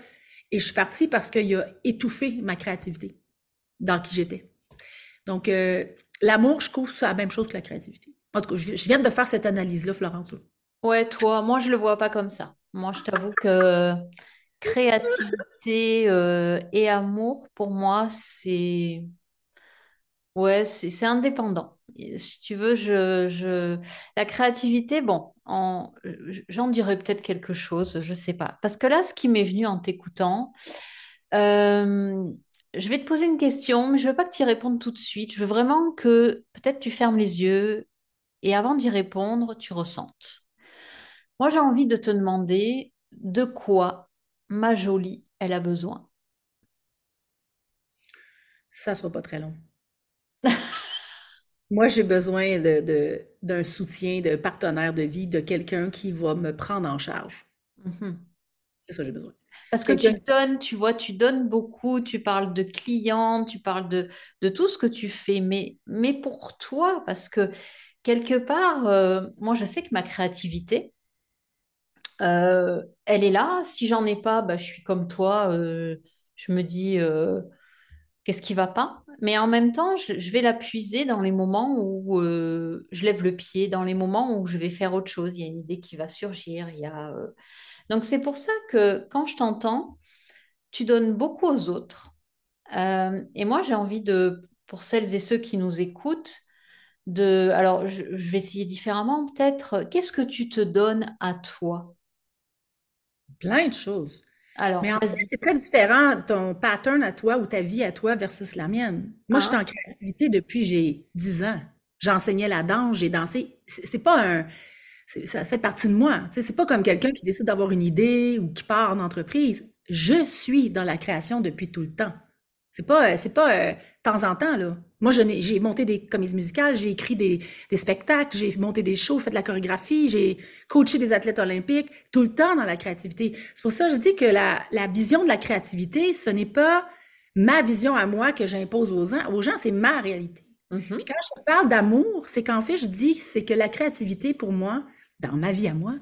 Et je suis partie parce qu'il a étouffé ma créativité dans qui j'étais. Donc, euh, l'amour, je trouve, c'est la même chose que la créativité. En tout cas, je, viens de faire cette analyse-là, Florence. Ouais, toi, moi, je le vois pas comme ça. Moi, je t'avoue que créativité euh, et amour, pour moi, c'est ouais, c'est indépendant. Si tu veux, je, je... la créativité, bon, en... j'en dirais peut-être quelque chose, je sais pas. Parce que là, ce qui m'est venu en t'écoutant, euh, je vais te poser une question, mais je veux pas que tu y répondes tout de suite. Je veux vraiment que peut-être tu fermes les yeux et avant d'y répondre, tu ressentes. Moi, j'ai envie de te demander de quoi ma jolie, elle a besoin. Ça sera pas très long. Moi, j'ai besoin de, de- d'un soutien, de partenaire de vie, de quelqu'un qui va me prendre en charge. Mhm. C'est ça que j'ai besoin. Parce que tu donnes, tu vois, tu donnes beaucoup, tu parles de clients, tu parles de, de tout ce que tu fais, mais, mais pour toi, parce que quelque part, euh, moi, je sais que ma créativité, euh, elle est là. Si j'en ai pas, bah, je suis comme toi, euh, je me dis, euh, qu'est-ce qui va pas? Mais en même temps, je, vais la puiser dans les moments où euh, je lève le pied, dans les moments où je vais faire autre chose. Il y a une idée qui va surgir. Il y a, euh, Donc c'est pour ça que quand je t'entends, tu donnes beaucoup aux autres. Euh, et moi, j'ai envie de, pour celles et ceux qui nous écoutent, de, alors je, je vais essayer différemment peut-être. Qu'est-ce que tu te donnes à toi? plein de choses. Mais Alors, en fait, vas-y. c'est très différent ton pattern à toi ou ta vie à toi versus la mienne. Moi, je suis Hein? en créativité depuis j'ai 10 ans. J'enseignais la danse, j'ai dansé. C'est pas un. Ça fait partie de moi. C'est pas comme quelqu'un qui décide d'avoir une idée ou qui part en entreprise. Je suis dans la création depuis tout le temps. C'est pas, euh, c'est pas euh, de temps en temps, là. Moi, j'ai monté des comédies musicales, j'ai écrit des, des spectacles, j'ai monté des shows, fait de la chorégraphie, j'ai coaché des athlètes olympiques, tout le temps dans la créativité. C'est pour ça que je dis que la, la vision de la créativité, ce n'est pas ma vision à moi que j'impose aux gens, aux gens, c'est ma réalité. Mhm. Puis quand je parle d'amour, c'est qu'en fait, je dis c'est que la créativité, pour moi, dans ma vie à moi,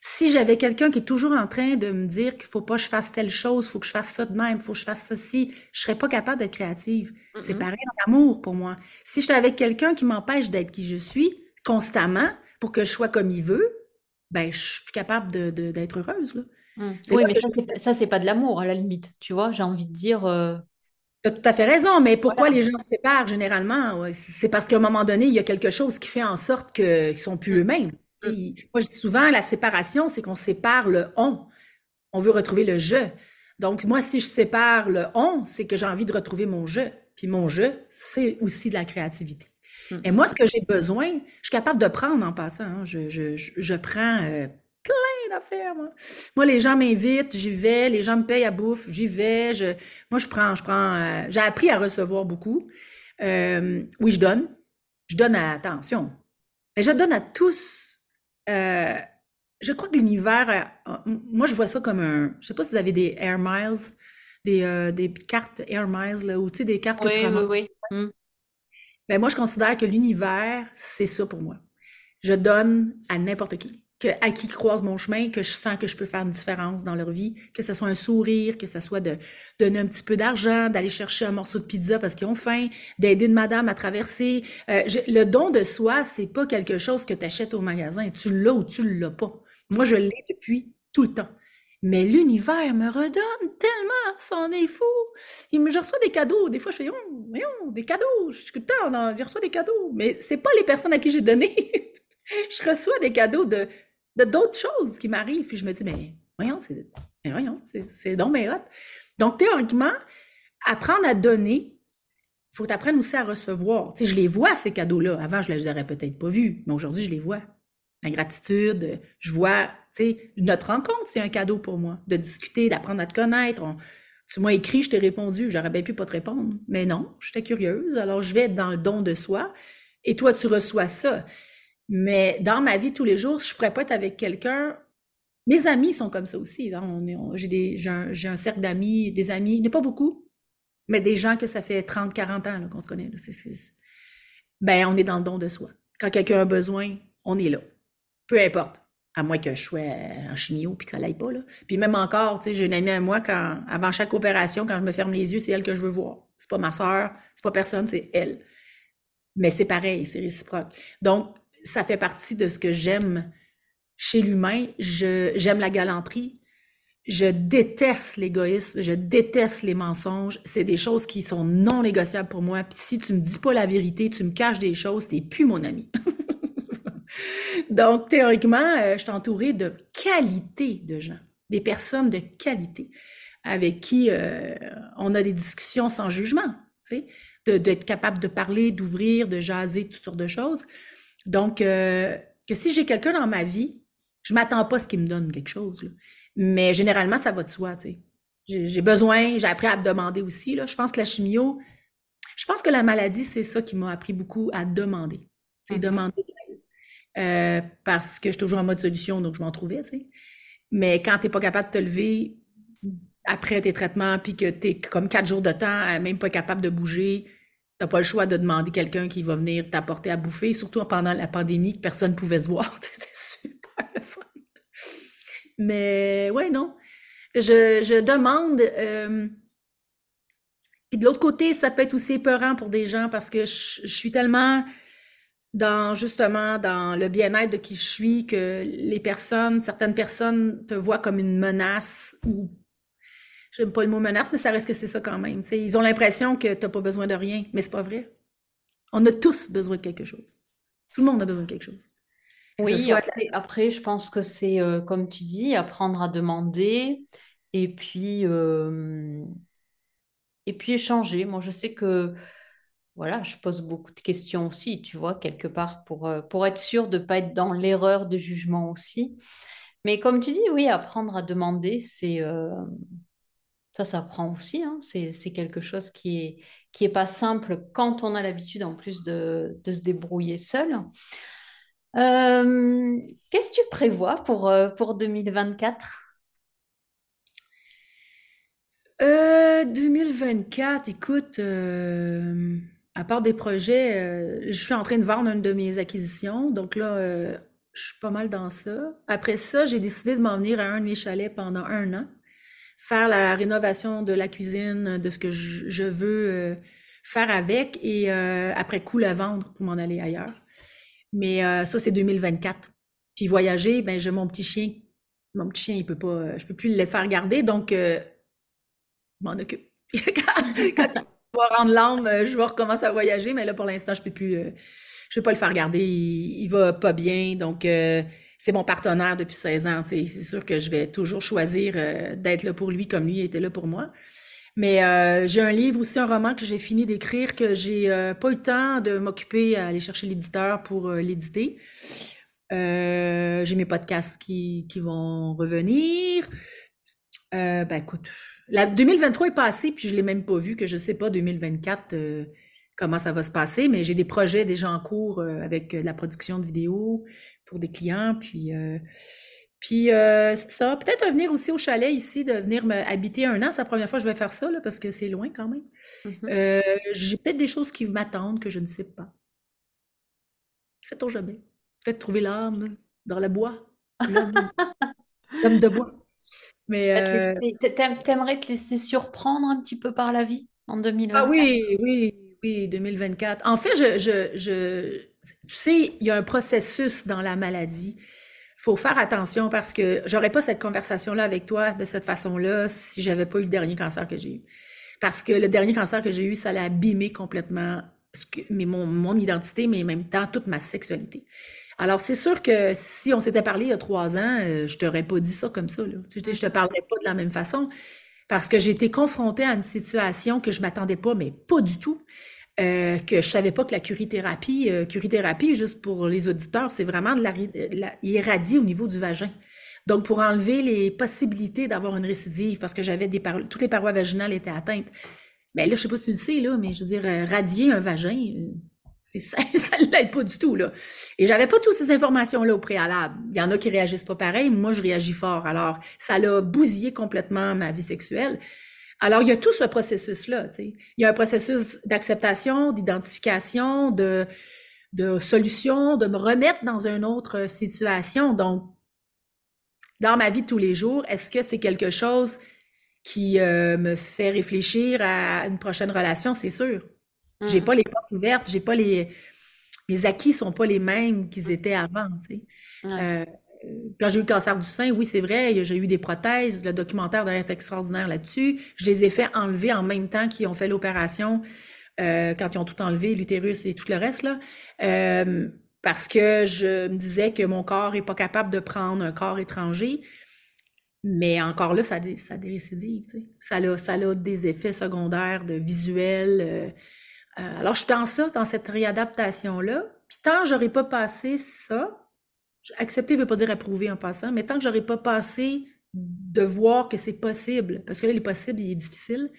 si j'avais quelqu'un qui est toujours en train de me dire qu'il faut pas que je fasse telle chose, faut que je fasse ça de même, faut que je fasse ceci, je serais pas capable d'être créative. C'est pareil en amour pour moi. Si j'étais avec quelqu'un qui m'empêche d'être qui je suis constamment pour que je sois comme il veut, ben je suis plus capable d'être heureuse, là. Mm. Oui, mais je ça, c'est pas de l'amour à la limite. Tu vois, j'ai envie de dire. euh, Tu as tout à fait raison, mais pourquoi Voilà. les gens se séparent généralement? Ouais, C'est parce qu'à un moment donné, il y a quelque chose qui fait en sorte qu'ils sont plus Mm. eux-mêmes. Mm. Moi, je dis souvent, la séparation, c'est qu'on sépare le on. On veut retrouver le je. Donc, moi, si je sépare le on, c'est que j'ai envie de retrouver mon je. Puis mon je, c'est aussi de la créativité. Mm. Et moi, ce que j'ai besoin, je suis capable de prendre en passant. hein. Je, je- je- je prends euh, plein d'affaires, moi. Moi, les gens m'invitent, j'y vais. Les gens me payent à bouffe, j'y vais. Je, moi, je prends, je prends. euh, j'ai appris à recevoir beaucoup. Euh, oui, je donne. Je donne à attention. Mais je donne à tous. Euh, je crois que l'univers, euh, moi, je vois ça comme un. Je sais pas si vous avez des Air Miles, des, euh, des cartes Air Miles, là, ou tu sais, des cartes que tu Oui, oui, oui. Mm. Ben, moi, je considère que l'univers, c'est ça pour moi. Je donne à n'importe qui, à qui croise mon chemin, que je sens que je peux faire une différence dans leur vie, que ce soit un sourire, que ce soit de donner un petit peu d'argent, d'aller chercher un morceau de pizza parce qu'ils ont faim, d'aider une madame à traverser. Euh, le don de soi, c'est pas quelque chose que tu achètes au magasin. Tu l'as ou tu l'as pas. Moi, je l'ai depuis tout le temps. Mais l'univers me redonne tellement, c'en est fou. Il me, je reçois des cadeaux. Des fois, je fais, oh, voyons, des cadeaux. Je suis je reçois des cadeaux. Mais c'est pas les personnes à qui j'ai donné. je reçois des cadeaux de, d'autres choses qui m'arrivent. Puis je me dis, mais voyons, c'est, mais voyons, c'est, c'est donc bien hot. Donc, théoriquement, apprendre à donner, il faut apprendre aussi à recevoir. Tu sais, je les vois, ces cadeaux-là. Avant, je les aurais peut-être pas vus, mais aujourd'hui, je les vois. La gratitude, je vois, tu sais, notre rencontre, c'est un cadeau pour moi. De discuter, d'apprendre à te connaître. On- tu m'as écrit, je t'ai répondu. J'aurais bien pu pas te répondre. Mais non, j'étais curieuse. Alors, je vais être dans le don de soi. Et toi, tu reçois ça. Mais dans ma vie tous les jours, je pourrais pas être avec quelqu'un. Mes amis sont comme ça aussi. hein. On j'ai, un, un cercle d'amis, des amis, il n'y a pas beaucoup, mais des gens que ça fait 30, 40 ans qu'on se connaît. ben, on est dans le don de soi. Quand quelqu'un a besoin, on est là. Peu importe. À moins que je sois en chimio puis que ça l'aille pas. Là. Puis même encore, j'ai une amie à moi, quand, avant chaque opération, quand je me ferme les yeux, c'est elle que je veux voir. C'est pas ma soeur, c'est pas personne, c'est elle. Mais c'est pareil, c'est réciproque. Donc, ça fait partie de ce que j'aime chez l'humain. J'aime la galanterie. Je déteste l'égoïsme. Je déteste les mensonges. C'est des choses qui sont non négociables pour moi. Puis si tu me dis pas la vérité, tu me caches des choses, t'es plus mon ami. Donc, théoriquement, euh, je suis entourée de qualité de gens, des personnes de qualité avec qui euh, on a des discussions sans jugement, tu sais, d'être capable de parler, d'ouvrir, de jaser, toutes sortes de choses. Donc, euh, que si j'ai quelqu'un dans ma vie, je m'attends pas à ce qu'il me donne quelque chose, là. Mais généralement, ça va de soi, tu sais. J'ai besoin, j'ai appris à me demander aussi, là. Je pense que la chimio, je pense que la maladie, c'est ça qui m'a appris beaucoup à demander. C'est Mhm. demander. Euh, parce que je suis toujours en mode solution, donc je m'en trouvais, tu sais. Mais quand tu n'es pas capable de te lever après tes traitements, puis que tu es comme quatre jours de temps, à même pas capable de bouger, tu n'as pas le choix de demander quelqu'un qui va venir t'apporter à bouffer, surtout pendant la pandémie, que personne ne pouvait se voir. C'était super le fun. Mais ouais, non. Je, je demande. euh, puis de l'autre côté, ça peut être aussi épeurant pour des gens parce que je, je suis tellement dans justement dans le bien-être de qui je suis que les personnes, certaines personnes te voient comme une menace ou j'aime pas le mot menace, mais ça reste que c'est ça quand même. tu sais. Ils ont l'impression que tu n'as pas besoin de rien, mais c'est pas vrai. On a tous besoin de quelque chose. Tout le monde a besoin de quelque chose. Que Oui, après, après, je pense que c'est, euh, comme tu dis, apprendre à demander et puis, euh, et puis échanger. Moi, je sais que voilà, je pose beaucoup de questions aussi, tu vois, quelque part, pour, euh, pour être sûr de ne pas être dans l'erreur de jugement aussi. Mais comme tu dis, oui, apprendre à demander, c'est euh, Ça s'apprend aussi. hein. C'est, quelque chose qui est, qui pas simple quand on a l'habitude en plus de, de se débrouiller seul. Euh, qu'est-ce que tu prévois pour, euh, pour 2024? Euh, 2024, écoute, euh, à part des projets, je suis en train de vendre une de mes acquisitions, donc là, je suis pas mal dans ça. Après ça, j'ai décidé de m'en venir à un de mes chalets pendant un an, faire la rénovation de la cuisine, de ce que je, veux euh, faire avec, et euh, après coup, le vendre pour m'en aller ailleurs. Mais euh, ça, c'est 2024. Puis voyager, ben j'ai mon petit chien. Mon petit chien, il peut pas, je peux plus le faire garder, donc je m'en occupe. Quand, quand il va rendre l'âme, je vais recommencer à voyager, mais là, pour l'instant, je peux plus, je peux pas le faire garder. Il, il va pas bien, donc c'est mon partenaire depuis 16 ans. C'est sûr que je vais toujours choisir euh, d'être là pour lui comme lui était là pour moi. Mais euh, j'ai un livre aussi, un roman que j'ai fini d'écrire, que j'ai euh, pas eu le temps de m'occuper à aller chercher l'éditeur pour euh, l'éditer. J'ai mes podcasts qui, vont revenir. Ben écoute, la 2023 est passée, puis je l'ai même pas vu, que je sais pas 2024 euh, comment ça va se passer, mais j'ai des projets déjà en cours avec la production de vidéos pour des clients, puis euh, puis euh, c'est ça, peut-être venir aussi au chalet ici, de venir me habiter un an. C'est la première fois que je vais faire ça, là, parce que c'est loin quand même. Mhm. Euh, j'ai peut-être des choses qui m'attendent que je ne sais pas. Sait-on jamais? Peut-être trouver l'âme dans le bois. L'homme de bois. Mais te euh, t'aimerais te laisser surprendre un petit peu par la vie en ah 2024? oui, oui, oui, 2024. En fait, je, je, je, tu sais, il y a un processus dans la maladie. Il faut faire attention parce que j'aurais pas cette conversation-là avec toi de cette façon-là si j'avais pas eu le dernier cancer que j'ai eu. Parce que le dernier cancer que j'ai eu, ça l'a abîmé complètement ce que, mais mon, mon identité, mais en même temps toute ma sexualité. Alors, c'est sûr que si on s'était parlé il y a trois ans, euh, je t'aurais pas dit ça comme ça, là. Je te Mhm. parlerais pas de la même façon parce que j'ai été confrontée à une situation que je m'attendais pas, mais pas du tout. Euh, que je savais pas que la curithérapie, euh, curithérapie, juste pour les auditeurs, c'est vraiment de la, de la- au niveau du vagin. Donc, pour enlever les possibilités d'avoir une récidive, parce que j'avais des par- toutes les parois vaginales étaient atteintes. Mais là, je sais pas si tu le sais, là, mais je veux dire, euh, radier un vagin, euh, ça, ça l'aide pas du tout, là. Et j'avais pas toutes ces informations-là au préalable. Il y en a qui réagissent pas pareil, moi, je réagis fort. Alors, ça l'a bousillé complètement ma vie sexuelle. Alors, il y a tout ce processus-là, tu sais. Il y a un processus d'acceptation, d'identification, de, de solution, de me remettre dans une autre situation. Donc, dans ma vie de tous les jours, est-ce que c'est quelque chose qui euh, me fait réfléchir à une prochaine relation? C'est sûr. J'ai Mhm. pas les portes ouvertes, j'ai pas les, mes acquis sont pas les mêmes qu'ils étaient avant, tu sais. Ouais. Euh, quand j'ai eu le cancer du sein, oui, c'est vrai, j'ai eu des prothèses, le documentaire derrière est extraordinaire là-dessus. Je les ai fait enlever en même temps qu'ils ont fait l'opération, euh, quand ils ont tout enlevé, l'utérus et tout le reste, là. Euh, parce que je me disais que mon corps est pas capable de prendre un corps étranger. Mais encore là, ça a des, ça récidives, tu sais. Ça a, des effets secondaires de euh, alors, je suis dans ça, dans cette réadaptation-là. Puis tant j'aurais pas passé ça, accepter veut pas dire approuver en passant, mais tant que j'aurais pas passé de voir que c'est possible, parce que là, il est possible, il est difficile,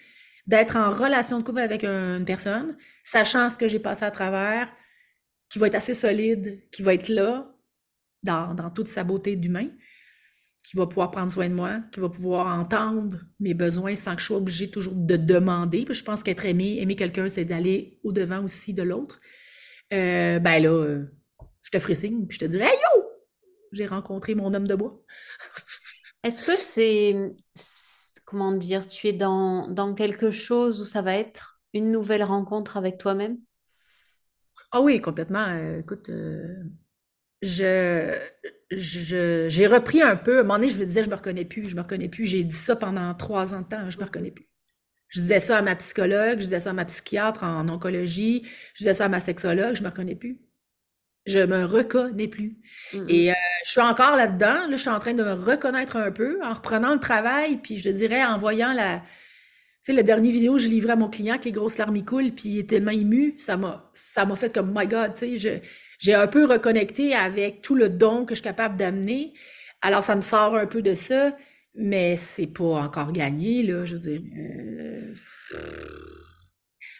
d'être en relation de couple avec une personne, sachant ce que j'ai passé à travers, qui va être assez solide, qui va être là, dans, dans toute sa beauté d'humain, qui va pouvoir prendre soin de moi, qui va pouvoir entendre mes besoins sans que je sois obligée toujours de demander. Puis je pense qu'être aimé, aimer quelqu'un, c'est d'aller au-devant aussi de l'autre. Euh, ben là, euh, je te ferai signe, puis je te dirai Hey yo! J'ai rencontré mon homme de bois. Est-ce que c'est, comment dire, tu es dans, dans quelque chose où ça va être une nouvelle rencontre avec toi-même? Ah oui, complètement. Euh, écoute, euh, je, je, j'ai repris un peu. À un moment donné, je me disais, je me reconnais plus, je me reconnais plus. J'ai dit ça pendant trois ans de temps, je me reconnais plus. Je disais ça à ma psychologue, je disais ça à ma psychiatre en oncologie, je disais ça à ma sexologue, je me reconnais plus. Je me reconnais plus. Mhm. Et euh, je suis encore là-dedans. Là, je suis en train de me reconnaître un peu en reprenant le travail, puis je dirais en voyant la, tu sais, le dernier vidéo que je livrais à mon client, que les grosses larmes y coulent, puis il était tellement ému, ça m'a, ça m'a fait comme, my God, tu sais, je- j'ai un peu reconnecté avec tout le don que je suis capable d'amener. Alors, ça me sort un peu de ça. Mais c'est pas encore gagné, là, je veux dire. euh,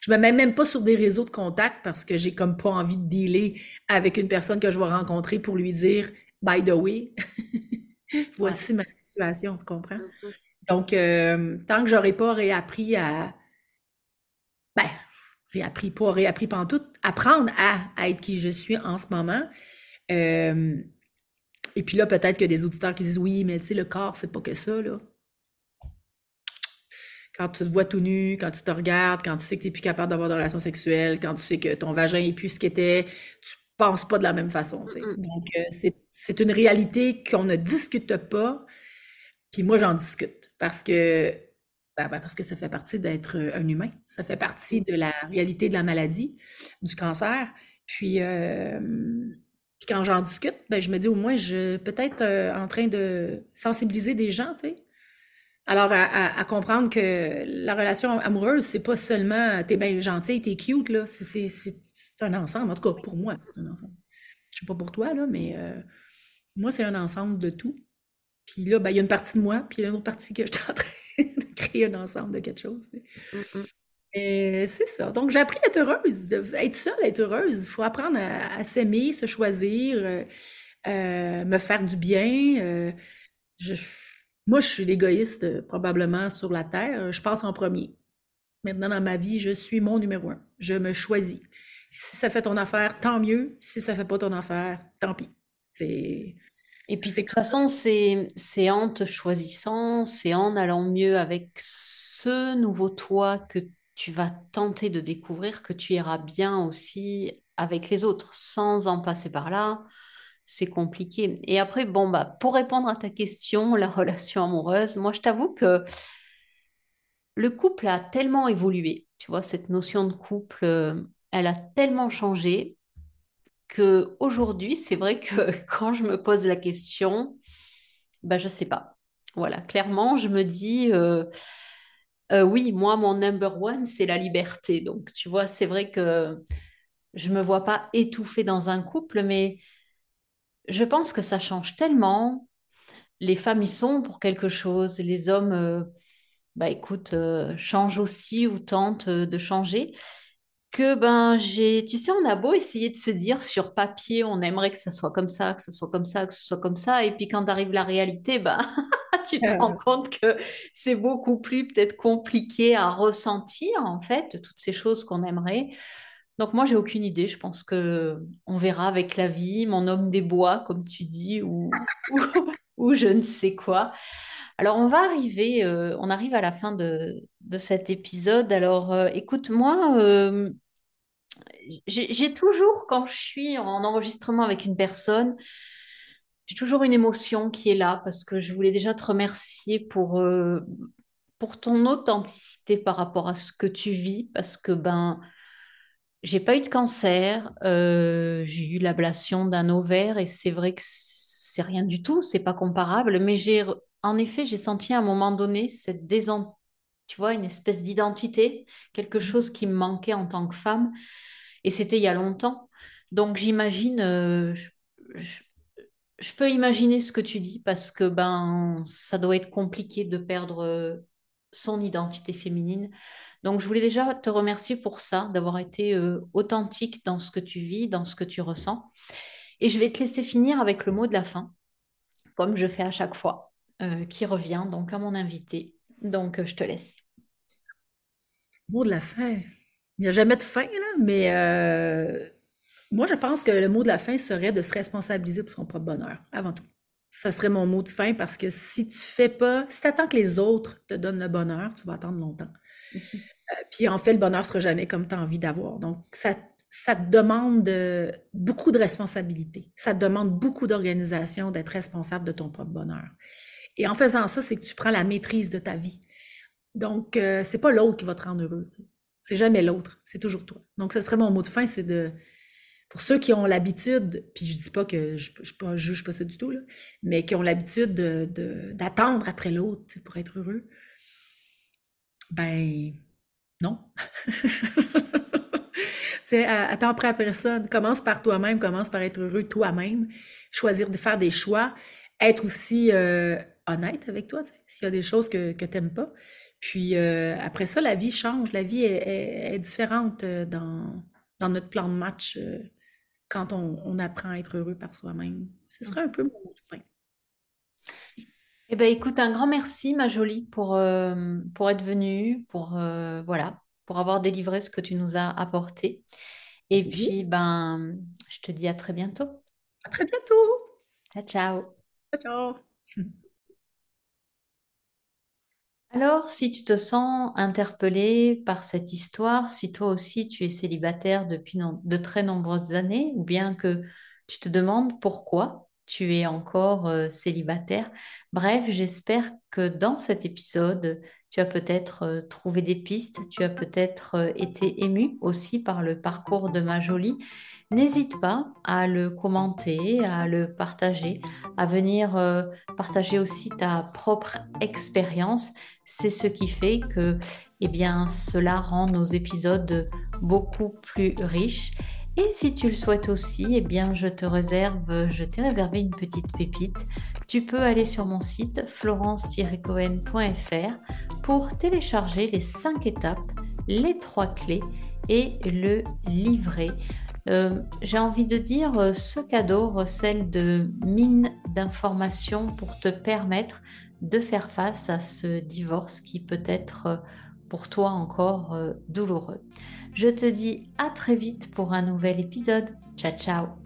je me mets même pas sur des réseaux de contacts parce que j'ai comme pas envie de dealer avec une personne que je vais rencontrer pour lui dire By the way, Ouais. voici ma situation, tu comprends? Mhm. Donc, euh, tant que j'aurais pas réappris à, ben, réappris, pas réappris pantoute, apprendre à, à être qui je suis en ce moment. euh, et puis là, peut-être que des auditeurs qui disent oui, mais tu sais, le corps, c'est pas que ça, là. Quand tu te vois tout nu, quand tu te regardes, quand tu sais que tu n'es plus capable d'avoir de relations sexuelles, quand tu sais que ton vagin est plus ce qu'il était, tu penses pas de la même façon, tu sais. Donc, euh, c'est, une réalité qu'on ne discute pas, puis moi, j'en discute parce que, ben, ben, parce que ça fait partie d'être euh, un humain. Ça fait partie de la réalité de la maladie, du cancer. Puis, euh, puis quand j'en discute, ben, je me dis au moins, je peut-être euh, en train de sensibiliser des gens, tu sais. Alors, à, à- à comprendre que la relation amoureuse, c'est pas seulement t'es bien gentil, t'es cute, là. C'est un ensemble. En tout cas, pour moi, c'est un ensemble. Je sais pas pour toi, là, mais euh, moi, c'est un ensemble de tout. Puis là, ben, il y a une partie de moi, puis il y a une autre partie que je suis en train de créer un ensemble de quelque chose. Et c'est ça. Donc, j'ai appris à être heureuse, de- être seule, à être heureuse. Il faut apprendre à, à s'aimer, se choisir, euh, euh, me faire du bien. je- moi, je suis l'égoïste euh, probablement sur la Terre. Je passe en premier. Maintenant, dans ma vie, je suis mon numéro un. Je me choisis. Si ça fait ton affaire, tant mieux. Si ça fait pas ton affaire, tant pis. C'est Et puis, de toute façon, c'est, c'est en te choisissant, c'est en allant mieux avec ce nouveau toi que tu vas tenter de découvrir que tu iras bien aussi avec les autres. Sans en passer par là, c'est compliqué. Et après, bon, bah, pour répondre à ta question, la relation amoureuse, moi, je t'avoue que le couple a tellement évolué. Tu vois, cette notion de couple, euh, elle a tellement changé que aujourd'hui, c'est vrai que quand je me pose la question, bah, je sais pas. Voilà, clairement, je me dis, euh, euh, oui, moi, mon number one, c'est la liberté. Donc, tu vois, c'est vrai que je me vois pas étouffée dans un couple, mais je pense que ça change tellement. Les femmes y sont pour quelque chose, les hommes, euh, bah écoute, euh, changent aussi ou tentent euh, de changer. que ben j'ai, tu sais, on a beau essayer de se dire sur papier, on aimerait que ça soit comme ça, que ça soit comme ça, que ce soit comme ça, et puis quand arrive la réalité, ben tu te rends compte que c'est beaucoup plus peut-être compliqué à ressentir en fait toutes ces choses qu'on aimerait. Donc moi j'ai aucune idée, je pense que on verra avec la vie, mon homme des bois comme tu dis ou ou, je ne sais quoi. Alors on va arriver, euh, on arrive à la fin de, de cet épisode. Alors euh, écoute, moi, euh, j'ai toujours, quand je suis en enregistrement avec une personne, j'ai toujours une émotion qui est là parce que je voulais déjà te remercier pour, pour ton authenticité par rapport à ce que tu vis parce que ben, j'ai pas eu de cancer, euh, j'ai eu l'ablation d'un ovaire et c'est vrai que c'est rien du tout, c'est pas comparable, mais j'ai, en effet, j'ai senti à un moment donné cette désen- tu vois, une espèce d'identité, quelque chose qui me manquait en tant que femme. Et c'était il y a longtemps. Donc j'imagine, euh, je, je- je peux imaginer ce que tu dis parce que ben ça doit être compliqué de perdre euh, son identité féminine. Donc je voulais déjà te remercier pour ça, d'avoir été euh, authentique dans ce que tu vis, dans ce que tu ressens. Et je vais te laisser finir avec le mot de la fin, comme je fais à chaque fois, euh, qui revient donc à mon invité. Donc euh, je te laisse. Mot de la fin. Il n'y a jamais de fin, là, mais moi, je pense que le mot de la fin serait de se responsabiliser pour son propre bonheur, avant tout. Ça serait mon mot de fin parce que si tu fais pas, si tu attends que les autres te donnent le bonheur, tu vas attendre longtemps. Euh, Puis en fait, le bonheur sera jamais comme tu as envie d'avoir. Donc, ça, ça te demande de- beaucoup de responsabilité. Ça te demande beaucoup d'organisation, d'être responsable de ton propre bonheur. Et en faisant ça, c'est que tu prends la maîtrise de ta vie. Donc, euh, c'est pas l'autre qui va te rendre heureux. tu sais. C'est jamais l'autre, c'est toujours toi. Donc, ce serait mon mot de fin, c'est de, pour ceux qui ont l'habitude, puis je dis pas que je, je juge pas ça du tout, là, mais qui ont l'habitude de, de- d'attendre après l'autre pour être heureux, ben non. Attends après la personne. Commence par toi-même, commence par être heureux toi-même, choisir de faire des choix, être aussi euh, honnête avec toi, s'il y a des choses que, que tu n'aimes pas. Puis euh, après ça, la vie change, la vie est, différente euh, dans, dans, notre plan de match quand on, apprend à être heureux par soi-même. Ce serait un peu mon fin. Eh ben, écoute, un grand merci, ma jolie, pour, pour être venue, pour, voilà, pour avoir délivré ce que tu nous as apporté. Et puis, ben, je te dis à très bientôt. À très bientôt. Ciao, ciao. Ciao. Alors, si tu te sens interpellé par cette histoire, si toi aussi tu es célibataire depuis de très nombreuses années, ou bien que tu te demandes pourquoi tu es encore euh, célibataire, bref, j'espère que dans cet épisode, tu as peut-être euh, trouvé des pistes, tu as peut-être euh, été ému aussi par le parcours de ma jolie N'hésite pas à le commenter, à le partager, à venir partager aussi ta propre expérience. C'est ce qui fait que eh bien, cela rend nos épisodes beaucoup plus riches. Et si tu le souhaites aussi, eh bien, je te réserve, je t'ai réservé une petite pépite. Tu peux aller sur mon site florence-cohen.fr pour télécharger les 5 étapes, les 3 clés et le livret euh, j'ai envie de dire, ce cadeau recèle de mines d'informations pour te permettre de faire face à ce divorce qui peut être euh, pour toi encore douloureux. Je te dis à très vite pour un nouvel épisode. Ciao ciao